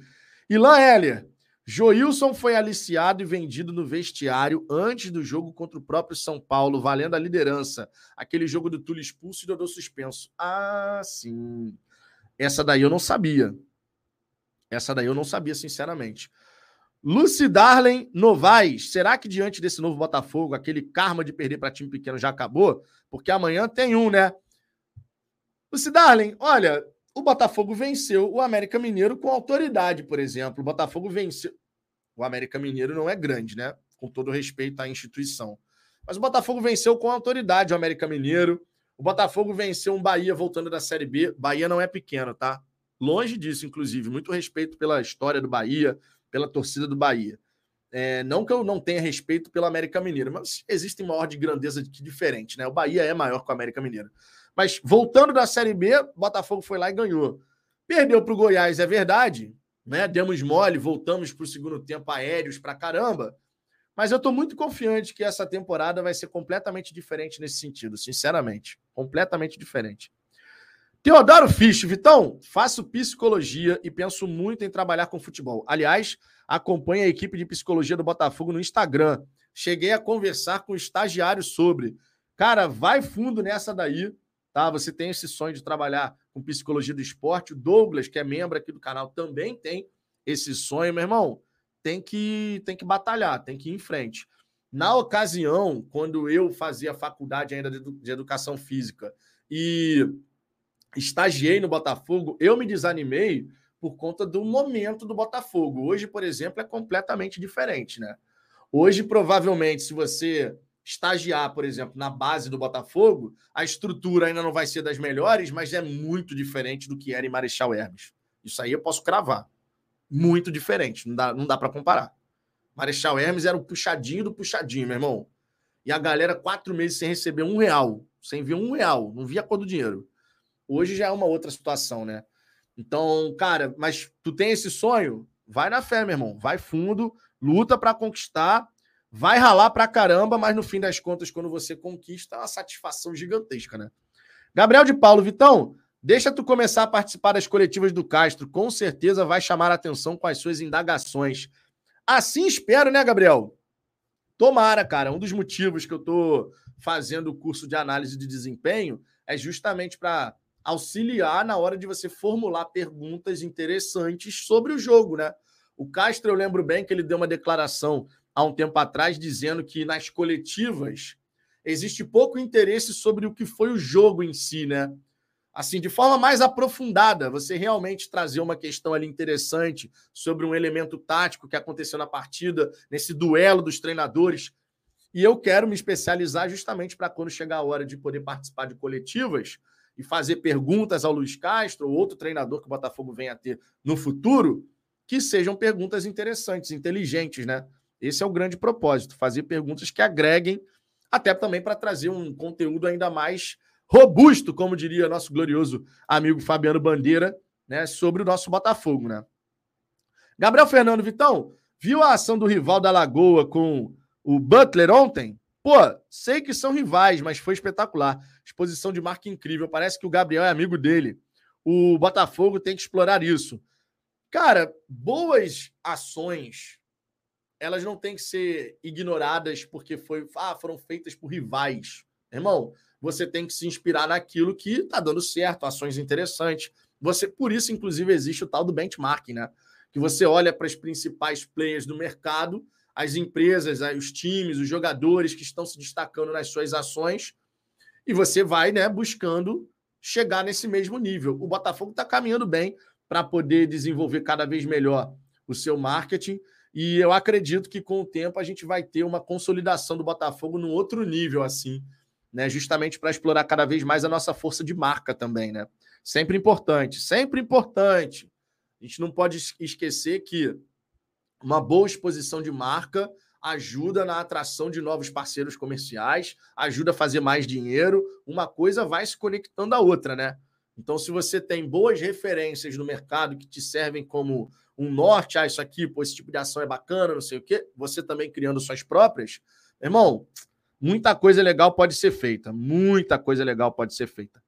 Ilan Heller. Joilson foi aliciado e vendido no vestiário antes do jogo contra o próprio São Paulo, valendo a liderança. Aquele jogo do Túlio expulso e Dodô suspenso. Ah, sim. Essa daí eu não sabia. Essa daí eu não sabia, sinceramente. Lucy Darlen Novaes. Será que diante desse novo Botafogo, aquele karma de perder para time pequeno já acabou? Porque amanhã tem um, né? Lucy Darlen, olha, o Botafogo venceu o América Mineiro com autoridade, por exemplo. O Botafogo venceu. O América Mineiro não é grande, né? Com todo respeito à instituição. Mas o Botafogo venceu com autoridade o América Mineiro. O Botafogo venceu um Bahia voltando da Série B. Bahia não é pequeno, tá? Longe disso, inclusive. Muito respeito pela história do Bahia, pela torcida do Bahia. É, não que eu não tenha respeito pelo América Mineiro, mas existe uma ordem de grandeza que diferente, né? O Bahia é maior que o América Mineiro. Mas voltando da Série B, Botafogo foi lá e ganhou. Perdeu para o Goiás, é verdade, né? Demos mole, voltamos para o segundo tempo aéreos para caramba. Mas eu estou muito confiante que essa temporada vai ser completamente diferente nesse sentido, sinceramente. Completamente diferente. Teodoro Fisch, Vitão, faço psicologia e penso muito em trabalhar com futebol. Aliás, acompanho a equipe de psicologia do Botafogo no Instagram. Cheguei a conversar com o estagiário sobre. Cara, vai fundo nessa daí tá? Você tem esse sonho de trabalhar com psicologia do esporte. O Douglas, que é membro aqui do canal, também tem esse sonho, meu irmão. Tem que tem que batalhar, tem que ir em frente. Na ocasião, quando eu fazia faculdade ainda de educação física e estagiei no Botafogo, eu me desanimei por conta do momento do Botafogo. Hoje, por exemplo, é completamente diferente, né? Hoje, provavelmente, se você estagiar, por exemplo, na base do Botafogo, a estrutura ainda não vai ser das melhores, mas é muito diferente do que era em Marechal Hermes. Isso aí eu posso cravar. Muito diferente, não dá, não dá para comparar. Marechal Hermes era o puxadinho do puxadinho, meu irmão. E a galera, quatro meses sem receber um real, sem ver um real, não via cor do dinheiro. Hoje já é uma outra situação, né? Então, cara, mas tu tem esse sonho? Vai na fé, meu irmão. Vai fundo, luta para conquistar vai ralar pra caramba, mas no fim das contas, quando você conquista, é uma satisfação gigantesca, né? Gabriel de Paulo, Vitão, deixa tu começar a participar das coletivas do Castro. Com certeza vai chamar a atenção com as suas indagações. Assim espero, né, Gabriel? Tomara, cara. Um dos motivos que eu tô fazendo o curso de análise de desempenho é justamente para auxiliar na hora de você formular perguntas interessantes sobre o jogo, né? O Castro, eu lembro bem que ele deu uma declaração há um tempo atrás dizendo que nas coletivas existe pouco interesse sobre o que foi o jogo em si, né? Assim, de forma mais aprofundada, você realmente trazer uma questão ali interessante sobre um elemento tático que aconteceu na partida, nesse duelo dos treinadores. E eu quero me especializar justamente para quando chegar a hora de poder participar de coletivas e fazer perguntas ao Luiz Castro ou outro treinador que o Botafogo venha a ter no futuro, que sejam perguntas interessantes, inteligentes, né? Esse é o grande propósito, fazer perguntas que agreguem, até também para trazer um conteúdo ainda mais robusto, como diria nosso glorioso amigo Fabiano Bandeira, né, sobre o nosso Botafogo, né? Gabriel Fernando Vitão, viu a ação do rival da Lagoa com o Butler ontem? Pô, sei que são rivais, mas foi espetacular. Exposição de marca incrível. Parece que o Gabriel é amigo dele. O Botafogo tem que explorar isso. Cara, boas ações elas não têm que ser ignoradas porque foi, ah, foram feitas por rivais. Irmão, você tem que se inspirar naquilo que está dando certo, ações interessantes. Você, por isso, inclusive, existe o tal do benchmarking, né? Que você olha para as principais players do mercado, as empresas, os times, os jogadores que estão se destacando nas suas ações, e você vai, né, buscando chegar nesse mesmo nível. O Botafogo está caminhando bem para poder desenvolver cada vez melhor o seu marketing. E eu acredito que com o tempo a gente vai ter uma consolidação do Botafogo num outro nível, assim, né? Justamente para explorar cada vez mais a nossa força de marca também, né? Sempre importante, sempre importante. A gente não pode esquecer que uma boa exposição de marca ajuda na atração de novos parceiros comerciais, ajuda a fazer mais dinheiro. Uma coisa vai se conectando à outra, né? Então, se você tem boas referências no mercado que te servem como um norte, ah, isso aqui, pô, esse tipo de ação é bacana, não sei o quê, você também criando suas próprias, irmão, muita coisa legal pode ser feita. Muita coisa legal pode ser feita.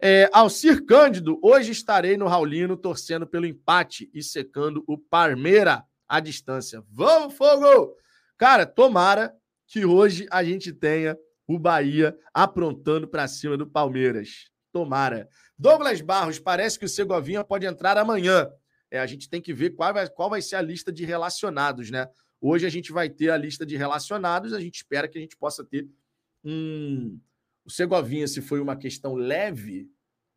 É, Alcir Cândido, hoje estarei no Raulino torcendo pelo empate e secando o Parmeira à distância. Vamos, fogo! Cara, tomara que hoje a gente tenha o Bahia aprontando para cima do Palmeiras. Tomara. Douglas Barros, parece que o Segovinha pode entrar amanhã. É, a gente tem que ver qual vai, qual vai ser a lista de relacionados, né? Hoje a gente vai ter a lista de relacionados, a gente espera que a gente possa ter um. O Segovinha, se foi uma questão leve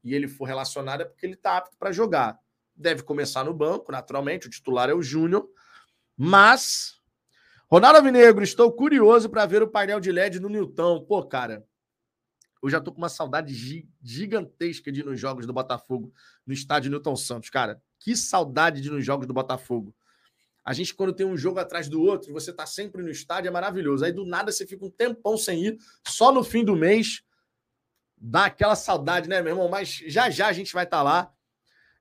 e ele for relacionado, é porque ele está apto para jogar. Deve começar no banco, naturalmente, o titular é o Júnior, mas. Ronaldo Vinegro, estou curioso para ver o painel de LED no Newton. Pô, cara, eu já tô com uma saudade gigantesca de ir nos jogos do Botafogo no estádio Newton Santos, cara. Que saudade de ir nos jogos do Botafogo. A gente, quando tem um jogo atrás do outro, você tá sempre no estádio, é maravilhoso. Aí do nada você fica um tempão sem ir, só no fim do mês. Dá aquela saudade, né, meu irmão? Mas já já a gente vai estar tá lá,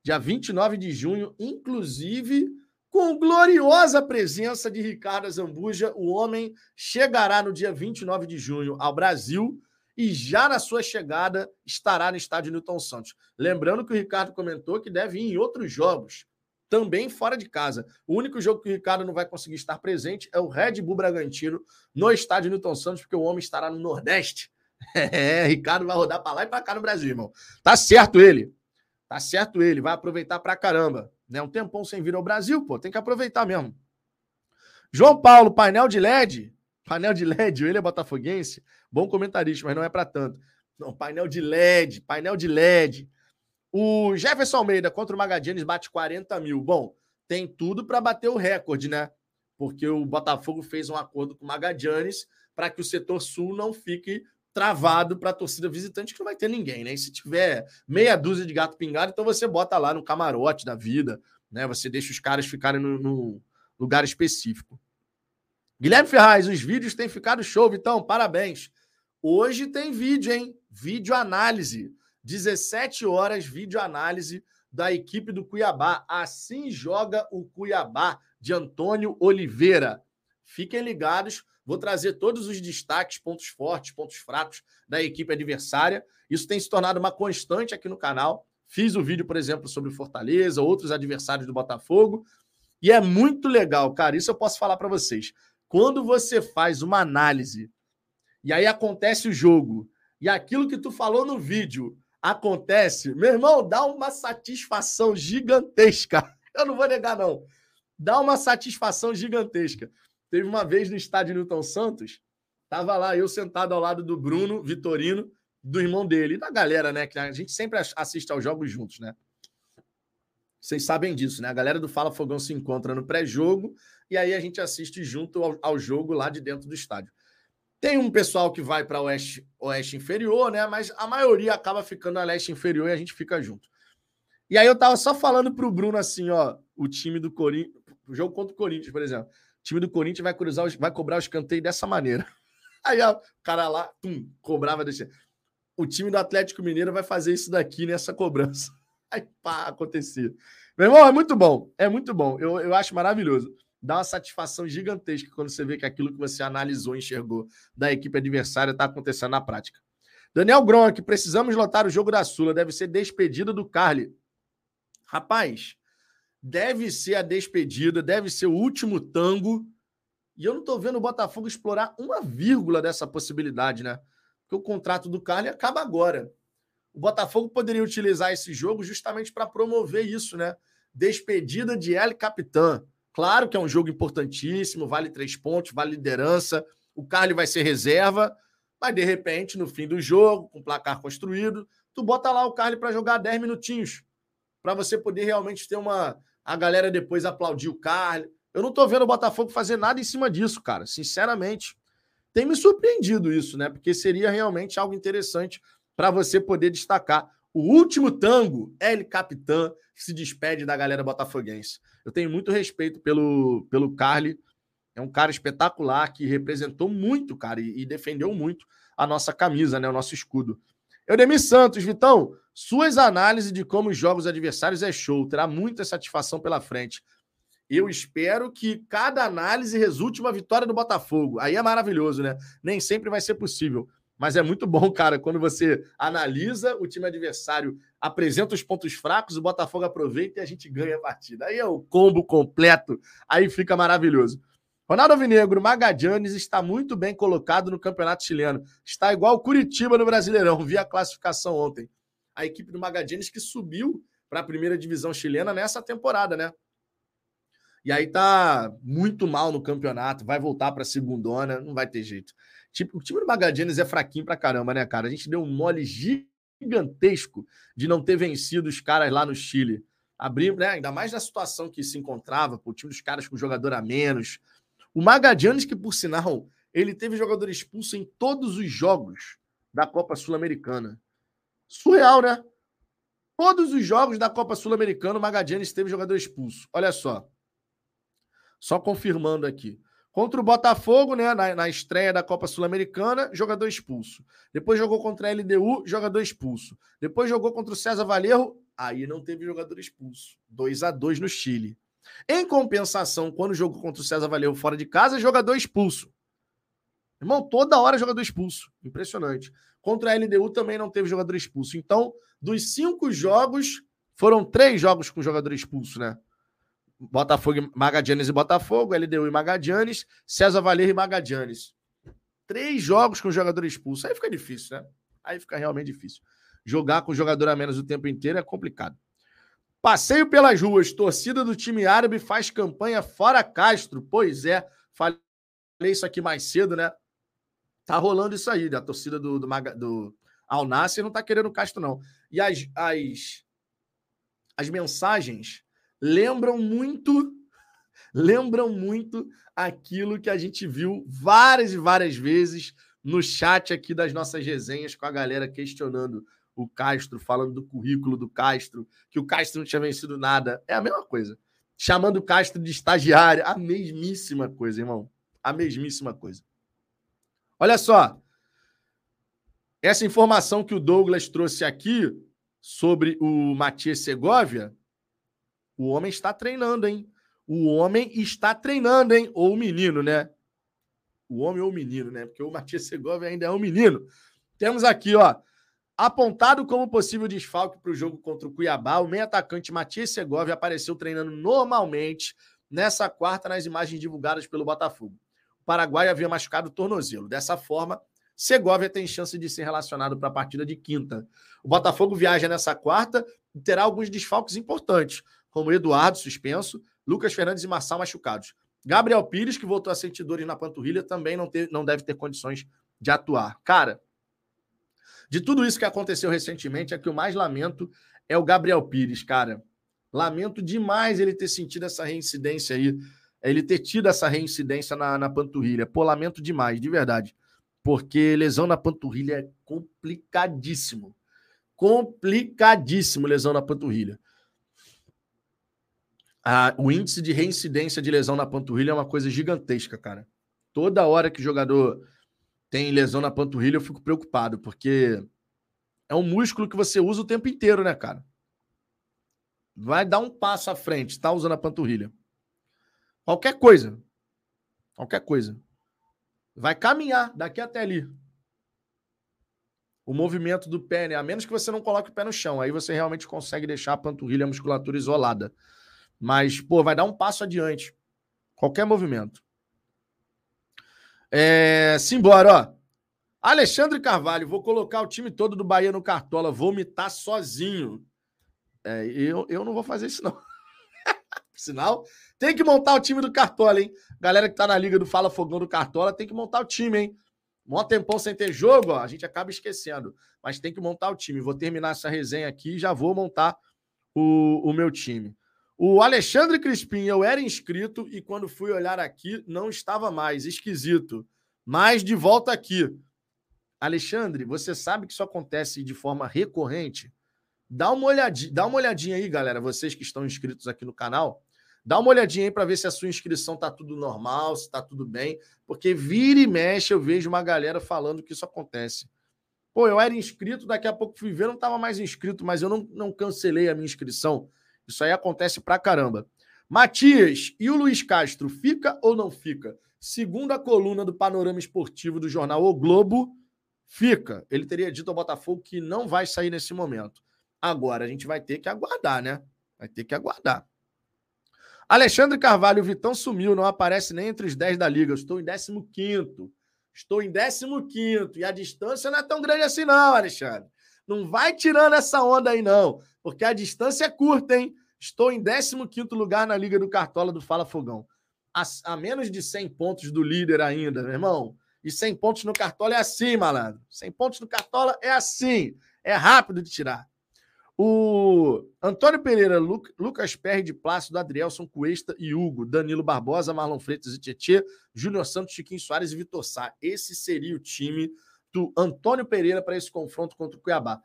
dia 29 de junho, inclusive com gloriosa presença de Ricardo Zambuja. O homem chegará no dia 29 de junho ao Brasil e já na sua chegada estará no estádio Newton Santos. Lembrando que o Ricardo comentou que deve ir em outros jogos, também fora de casa. O único jogo que o Ricardo não vai conseguir estar presente é o Red Bull Bragantino no estádio Newton Santos, porque o homem estará no Nordeste. É, Ricardo vai rodar para lá e para cá no Brasil, irmão. Tá certo ele. Tá certo ele, vai aproveitar pra caramba. Né? Um tempão sem vir ao Brasil, pô, tem que aproveitar mesmo. João Paulo, painel de LED. Painel de LED, ele é botafoguense. Bom comentarista, mas não é para tanto. Não, painel de LED, painel de LED. O Jefferson Almeida contra o Magadianes bate 40 mil. Bom, tem tudo para bater o recorde, né? Porque o Botafogo fez um acordo com o Magadianes para que o setor sul não fique travado para a torcida visitante, que não vai ter ninguém, né? E se tiver meia dúzia de gato pingado, então você bota lá no camarote da vida, né? Você deixa os caras ficarem no, no lugar específico. Guilherme Ferraz, os vídeos têm ficado show, Vitão, parabéns. Hoje tem vídeo, hein? Vídeo análise. 17 horas, vídeo análise da equipe do Cuiabá. Assim joga o Cuiabá, de Antônio Oliveira. Fiquem ligados. Vou trazer todos os destaques, pontos fortes, pontos fracos da equipe adversária. Isso tem se tornado uma constante aqui no canal. Fiz o vídeo, por exemplo, sobre Fortaleza, outros adversários do Botafogo. E é muito legal, cara. Isso eu posso falar para vocês. Quando você faz uma análise e aí acontece o jogo e aquilo que tu falou no vídeo acontece, meu irmão, dá uma satisfação gigantesca. Eu não vou negar, não. Dá uma satisfação gigantesca. Teve uma vez no estádio Newton Santos, tava lá eu sentado ao lado do Bruno Vitorino, do irmão dele, e da galera, né? Que a gente sempre assiste aos jogos juntos, né? Vocês sabem disso, né? A galera do Fala Fogão se encontra no pré-jogo e aí a gente assiste junto ao, ao, jogo lá de dentro do estádio. Tem um pessoal que vai para o oeste, oeste inferior, né? Mas a maioria acaba ficando na leste inferior e a gente fica junto. E aí eu tava só falando pro Bruno assim, ó, o time do Corinthians, o jogo contra o Corinthians, por exemplo. O time do Corinthians vai cruzar, vai cobrar o escanteio dessa maneira. Aí ó, o cara lá, tum, cobrava desse. O time do Atlético Mineiro vai fazer isso daqui nessa cobrança. Aí pá, acontecia. Meu irmão, é muito bom, é muito bom. Eu, eu acho maravilhoso dá uma satisfação gigantesca quando você vê que aquilo que você analisou, enxergou da equipe adversária está acontecendo na prática. Daniel Gronk, precisamos lotar o jogo da Sula. Deve ser despedida do Carly. Rapaz, deve ser a despedida, deve ser o último tango. E eu não estou vendo o Botafogo explorar uma vírgula dessa possibilidade, né? Porque o contrato do Carly acaba agora. O Botafogo poderia utilizar esse jogo justamente para promover isso, né? Despedida de El Capitã. Claro que é um jogo importantíssimo, vale três pontos, vale liderança. O Carly vai ser reserva, mas de repente, no fim do jogo, com o placar construído, tu bota lá o Carly para jogar 10 minutinhos, para você poder realmente ter uma. A galera depois aplaudir o Carly. Eu não tô vendo o Botafogo fazer nada em cima disso, cara, sinceramente. Tem me surpreendido isso, né? Porque seria realmente algo interessante para você poder destacar. O último tango, El Capitã, que se despede da galera botafoguense. Eu tenho muito respeito pelo, pelo Carly. É um cara espetacular que representou muito, cara, e, e defendeu muito a nossa camisa, né? O nosso escudo. Eudemir Santos, Vitão, suas análises de como os jogos adversários é show. Terá muita satisfação pela frente. Eu espero que cada análise resulte uma vitória do Botafogo. Aí é maravilhoso, né? Nem sempre vai ser possível. Mas é muito bom, cara, quando você analisa o time adversário, apresenta os pontos fracos, o Botafogo aproveita e a gente ganha a partida. Aí é o combo completo, aí fica maravilhoso. Ronaldo Alvinegro, Magadianes está muito bem colocado no Campeonato Chileno. Está igual o Curitiba no Brasileirão, vi a classificação ontem. A equipe do Magadianes que subiu para a primeira divisão chilena nessa temporada, né? E aí tá muito mal no campeonato, vai voltar para a segundona, não vai ter jeito. Tipo, o time do Magadianes é fraquinho pra caramba, né, cara? A gente deu um mole gigantesco de não ter vencido os caras lá no Chile. Abrimos, né? Ainda mais na situação que se encontrava, o time dos caras com jogador a menos. O Magadianes, que por sinal, ele teve jogador expulso em todos os jogos da Copa Sul-Americana. Surreal, né? Todos os jogos da Copa Sul-Americana, o Magadianes teve jogador expulso. Olha só. Só confirmando aqui. Contra o Botafogo, né, na, na estreia da Copa Sul-Americana, jogador expulso. Depois jogou contra a LDU, jogador expulso. Depois jogou contra o César Valerro, aí não teve jogador expulso. 2 a 2 no Chile. Em compensação, quando jogou contra o César Valerro fora de casa, jogador expulso. Irmão, toda hora jogador expulso. Impressionante. Contra a LDU também não teve jogador expulso. Então, dos cinco jogos, foram três jogos com jogador expulso, né? Botafogo, Magadianes e Botafogo, LDU e Magadianes, César Valer e Magadianes. Três jogos com jogador expulso. Aí fica difícil, né? Aí fica realmente difícil. Jogar com jogador a menos o tempo inteiro é complicado. Passeio pelas ruas. Torcida do time árabe faz campanha fora Castro. Pois é, falei isso aqui mais cedo, né? Tá rolando isso aí. A torcida do, do, do Al Nasser não tá querendo Castro, não. E as, as, as mensagens lembram muito lembram muito aquilo que a gente viu várias e várias vezes no chat aqui das nossas resenhas com a galera questionando o Castro, falando do currículo do Castro, que o Castro não tinha vencido nada. É a mesma coisa. Chamando o Castro de estagiário, a mesmíssima coisa, irmão. A mesmíssima coisa. Olha só. Essa informação que o Douglas trouxe aqui sobre o Matias Segovia o homem está treinando, hein? O homem está treinando, hein? Ou o menino, né? o homem ou o menino, né? Porque o Matias Segovia ainda é um menino. Temos aqui, ó, apontado como possível desfalque para o jogo contra o Cuiabá, o meio atacante Matias Segovia apareceu treinando normalmente nessa quarta nas imagens divulgadas pelo Botafogo. O Paraguai havia machucado o tornozelo. Dessa forma, Segovia tem chance de ser relacionado para a partida de quinta. O Botafogo viaja nessa quarta e terá alguns desfalques importantes, como Eduardo suspenso, Lucas Fernandes e Marçal machucados. Gabriel Pires, que voltou a sentir dores na panturrilha, também não, ter, não deve ter condições de atuar. Cara, de tudo isso que aconteceu recentemente, é que o mais lamento é o Gabriel Pires, cara. Lamento demais ele ter sentido essa reincidência aí, ele ter tido essa reincidência na, na panturrilha. Pô, lamento demais, de verdade. Porque lesão na panturrilha é complicadíssimo. Complicadíssimo lesão na panturrilha. O índice de reincidência de lesão na panturrilha é uma coisa gigantesca, cara. Toda hora que o jogador tem lesão na panturrilha, eu fico preocupado, porque é um músculo que você usa o tempo inteiro, né, cara? Vai dar um passo à frente, tá usando a panturrilha. Qualquer coisa. Qualquer coisa. Vai caminhar daqui até ali. O movimento do pé, né? A menos que você não coloque o pé no chão. Aí você realmente consegue deixar a panturrilha, a musculatura isolada. Mas, pô, vai dar um passo adiante. Qualquer movimento. É, simbora, ó. Alexandre Carvalho, vou colocar o time todo do Bahia no Cartola, vou mitar sozinho. É, eu, eu não vou fazer isso, não. Sinal, tem que montar o time do Cartola, hein? Galera que tá na liga do Fala Fogão do Cartola, tem que montar o time, hein? Mó tempão sem ter jogo, ó, a gente acaba esquecendo. Mas tem que montar o time. Vou terminar essa resenha aqui e já vou montar o, o meu time. O Alexandre Crispim, eu era inscrito e quando fui olhar aqui, não estava mais. Esquisito. Mas de volta aqui. Alexandre, você sabe que isso acontece de forma recorrente? Dá uma olhadinha, dá uma olhadinha aí, galera, vocês que estão inscritos aqui no canal. Dá uma olhadinha aí para ver se a sua inscrição tá tudo normal, se tá tudo bem, porque vira e mexe eu vejo uma galera falando que isso acontece. Pô, eu era inscrito, daqui a pouco fui ver, não estava mais inscrito, mas eu não, não cancelei a minha inscrição. Isso aí acontece pra caramba. Matias, e o Luiz Castro, fica ou não fica? Segundo a coluna do Panorama Esportivo do jornal O Globo, fica. Ele teria dito ao Botafogo que não vai sair nesse momento. Agora a gente vai ter que aguardar, né? Vai ter que aguardar. Alexandre Carvalho, o Vitão sumiu, não aparece nem entre os 10 da liga. Eu estou em 15. Estou em 15 e a distância não é tão grande assim, não, Alexandre. Não vai tirando essa onda aí, não, porque a distância é curta, hein? Estou em 15 lugar na Liga do Cartola do Fala Fogão. A, a, menos de 100 pontos do líder ainda, meu irmão. E 100 pontos no Cartola é assim, malandro. 100 pontos no Cartola é assim. É rápido de tirar. O Antônio Pereira, Lu, Lucas Perry de Plácido, Adrielson Cuesta e Hugo, Danilo Barbosa, Marlon Freitas e Tietê, Júnior Santos, Chiquinho Soares e Vitor Sá. Esse seria o time do Antônio Pereira para esse confronto contra o Cuiabá.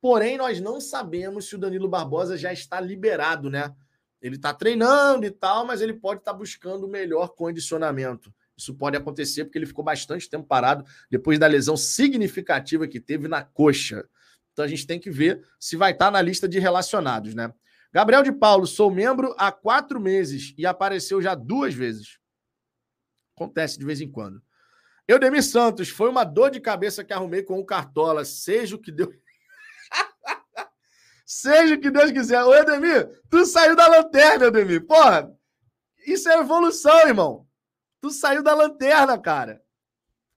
Porém, nós não sabemos se o Danilo Barbosa já está liberado, né? Ele está treinando e tal, mas ele pode estar tá buscando melhor condicionamento. Isso pode acontecer porque ele ficou bastante tempo parado depois da lesão significativa que teve na coxa. Então a gente tem que ver se vai estar tá na lista de relacionados, né? Gabriel de Paulo, sou membro há quatro meses e apareceu já duas vezes. Acontece de vez em quando. Eudemir Santos, foi uma dor de cabeça que arrumei com o Cartola. Seja o que Deus. Seja o que Deus quiser. Ô, Eudemir, tu saiu da lanterna, Eudemir. Porra, isso é evolução, irmão. Tu saiu da lanterna, cara.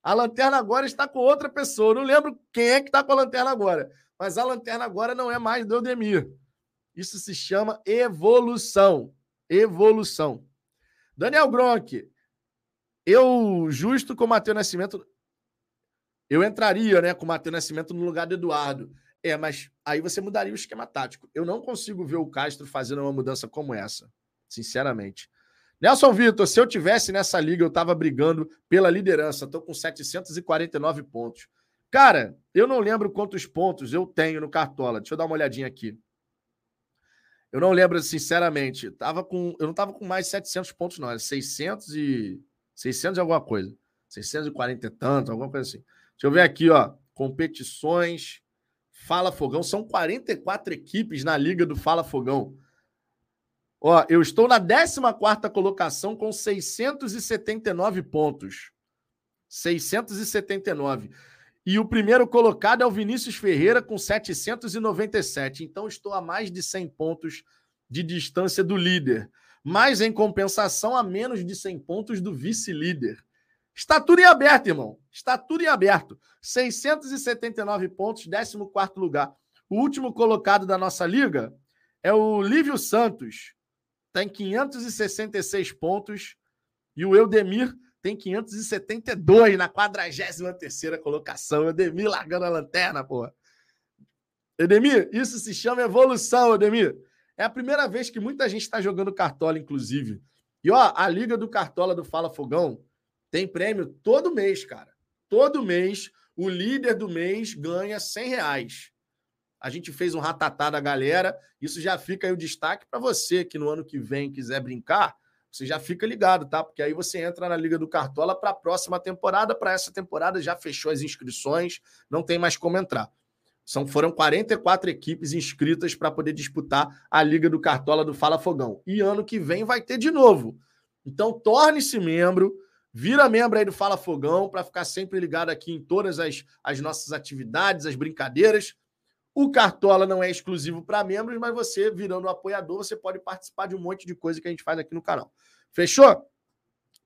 A lanterna agora está com outra pessoa. Eu não lembro quem é que está com a lanterna agora. Mas a lanterna agora não é mais do Eudemir. Isso se chama evolução. Evolução. Daniel Gronk, eu, justo com o Matheus Nascimento, eu entraria né, com o Matheus Nascimento no lugar do Eduardo. É, mas aí você mudaria o esquema tático. Eu não consigo ver o Castro fazendo uma mudança como essa, sinceramente. Nelson Vitor, se eu tivesse nessa liga, eu tava brigando pela liderança. Tô com 749 pontos. Cara, eu não lembro quantos pontos eu tenho no Cartola. Deixa eu dar uma olhadinha aqui. Eu não lembro, sinceramente. Tava com, eu não tava com mais 700 pontos, não. Era 600 e 600 e alguma coisa. 640 e tanto, alguma coisa assim. Deixa eu ver aqui, ó. Competições. Fala Fogão. São 44 equipes na liga do Fala Fogão. Ó, eu estou na 14 colocação com 679 pontos. 679. E o primeiro colocado é o Vinícius Ferreira com 797. Então estou a mais de 100 pontos de distância do líder. Mas em compensação, a menos de 100 pontos do vice-líder. Está tudo em aberto, irmão. Está tudo em aberto. 679 pontos, 14 lugar. O último colocado da nossa liga é o Lívio Santos. Tem 566 pontos. E o Eudemir tem 572 na 43 colocação. Eudemir largando a lanterna, porra. Edemir, isso se chama evolução, Edemir. É a primeira vez que muita gente está jogando Cartola, inclusive. E ó, a Liga do Cartola do Fala Fogão tem prêmio todo mês, cara. Todo mês, o líder do mês ganha 100 reais. A gente fez um ratatá da galera. Isso já fica aí o destaque para você que no ano que vem quiser brincar você já fica ligado, tá? Porque aí você entra na Liga do Cartola para a próxima temporada. Para essa temporada já fechou as inscrições, não tem mais como entrar. São, foram 44 equipes inscritas para poder disputar a Liga do Cartola do Fala Fogão. E ano que vem vai ter de novo. Então torne-se membro, vira membro aí do Fala Fogão para ficar sempre ligado aqui em todas as, as nossas atividades, as brincadeiras. O Cartola não é exclusivo para membros, mas você, virando um apoiador, você pode participar de um monte de coisa que a gente faz aqui no canal. Fechou?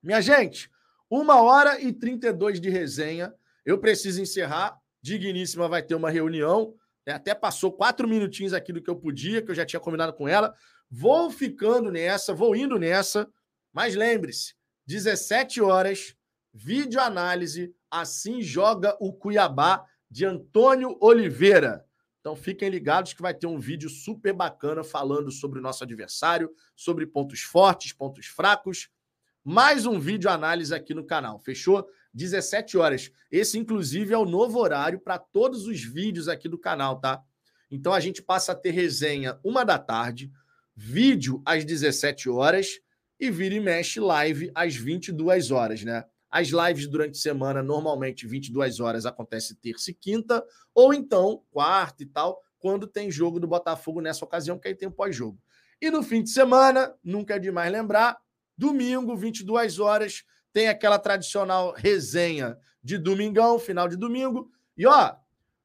Minha gente, uma hora e 32 de resenha. Eu preciso encerrar. Digníssima vai ter uma reunião. É, até passou quatro minutinhos aqui do que eu podia, que eu já tinha combinado com ela. Vou ficando nessa, vou indo nessa. Mas lembre-se, 17 horas, vídeo análise. Assim joga o Cuiabá de Antônio Oliveira. Então fiquem ligados que vai ter um vídeo super bacana falando sobre o nosso adversário, sobre pontos fortes, pontos fracos. Mais um vídeo análise aqui no canal, fechou? 17 horas. Esse, inclusive, é o novo horário para todos os vídeos aqui do canal, tá? Então a gente passa a ter resenha uma da tarde, vídeo às 17 horas e vira e mexe live às 22 horas, né? As lives durante a semana, normalmente 22 horas, acontece terça e quinta, ou então quarta e tal, quando tem jogo do Botafogo nessa ocasião, que aí tem o pós-jogo. E no fim de semana, nunca é demais lembrar, domingo, 22 horas, tem aquela tradicional resenha de domingão, final de domingo. E ó,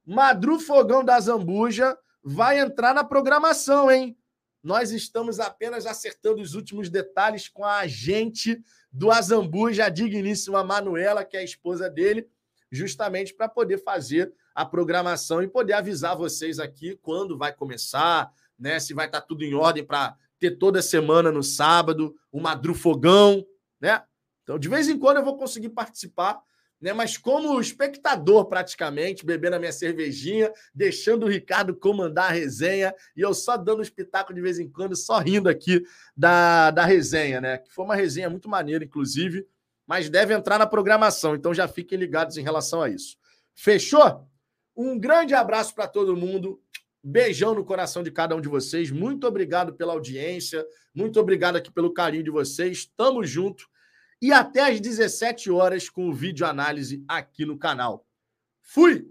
Madru Fogão da Zambuja vai entrar na programação, hein? Nós estamos apenas acertando os últimos detalhes com a agente do Azambuja, a digníssima Manuela, que é a esposa dele, justamente para poder fazer a programação e poder avisar vocês aqui quando vai começar, né? Se vai estar tá tudo em ordem para ter toda semana no sábado, o Madrufogão, né? Então, de vez em quando eu vou conseguir participar né? Mas como espectador, praticamente, bebendo a minha cervejinha, deixando o Ricardo comandar a resenha e eu só dando um espetáculo de vez em quando, só rindo aqui da, da resenha, né? Que foi uma resenha muito maneira, inclusive, mas deve entrar na programação, então já fiquem ligados em relação a isso. Fechou? Um grande abraço para todo mundo. Beijão no coração de cada um de vocês. Muito obrigado pela audiência. Muito obrigado aqui pelo carinho de vocês. Tamo junto e até às 17 horas com o vídeo análise aqui no canal. Fui!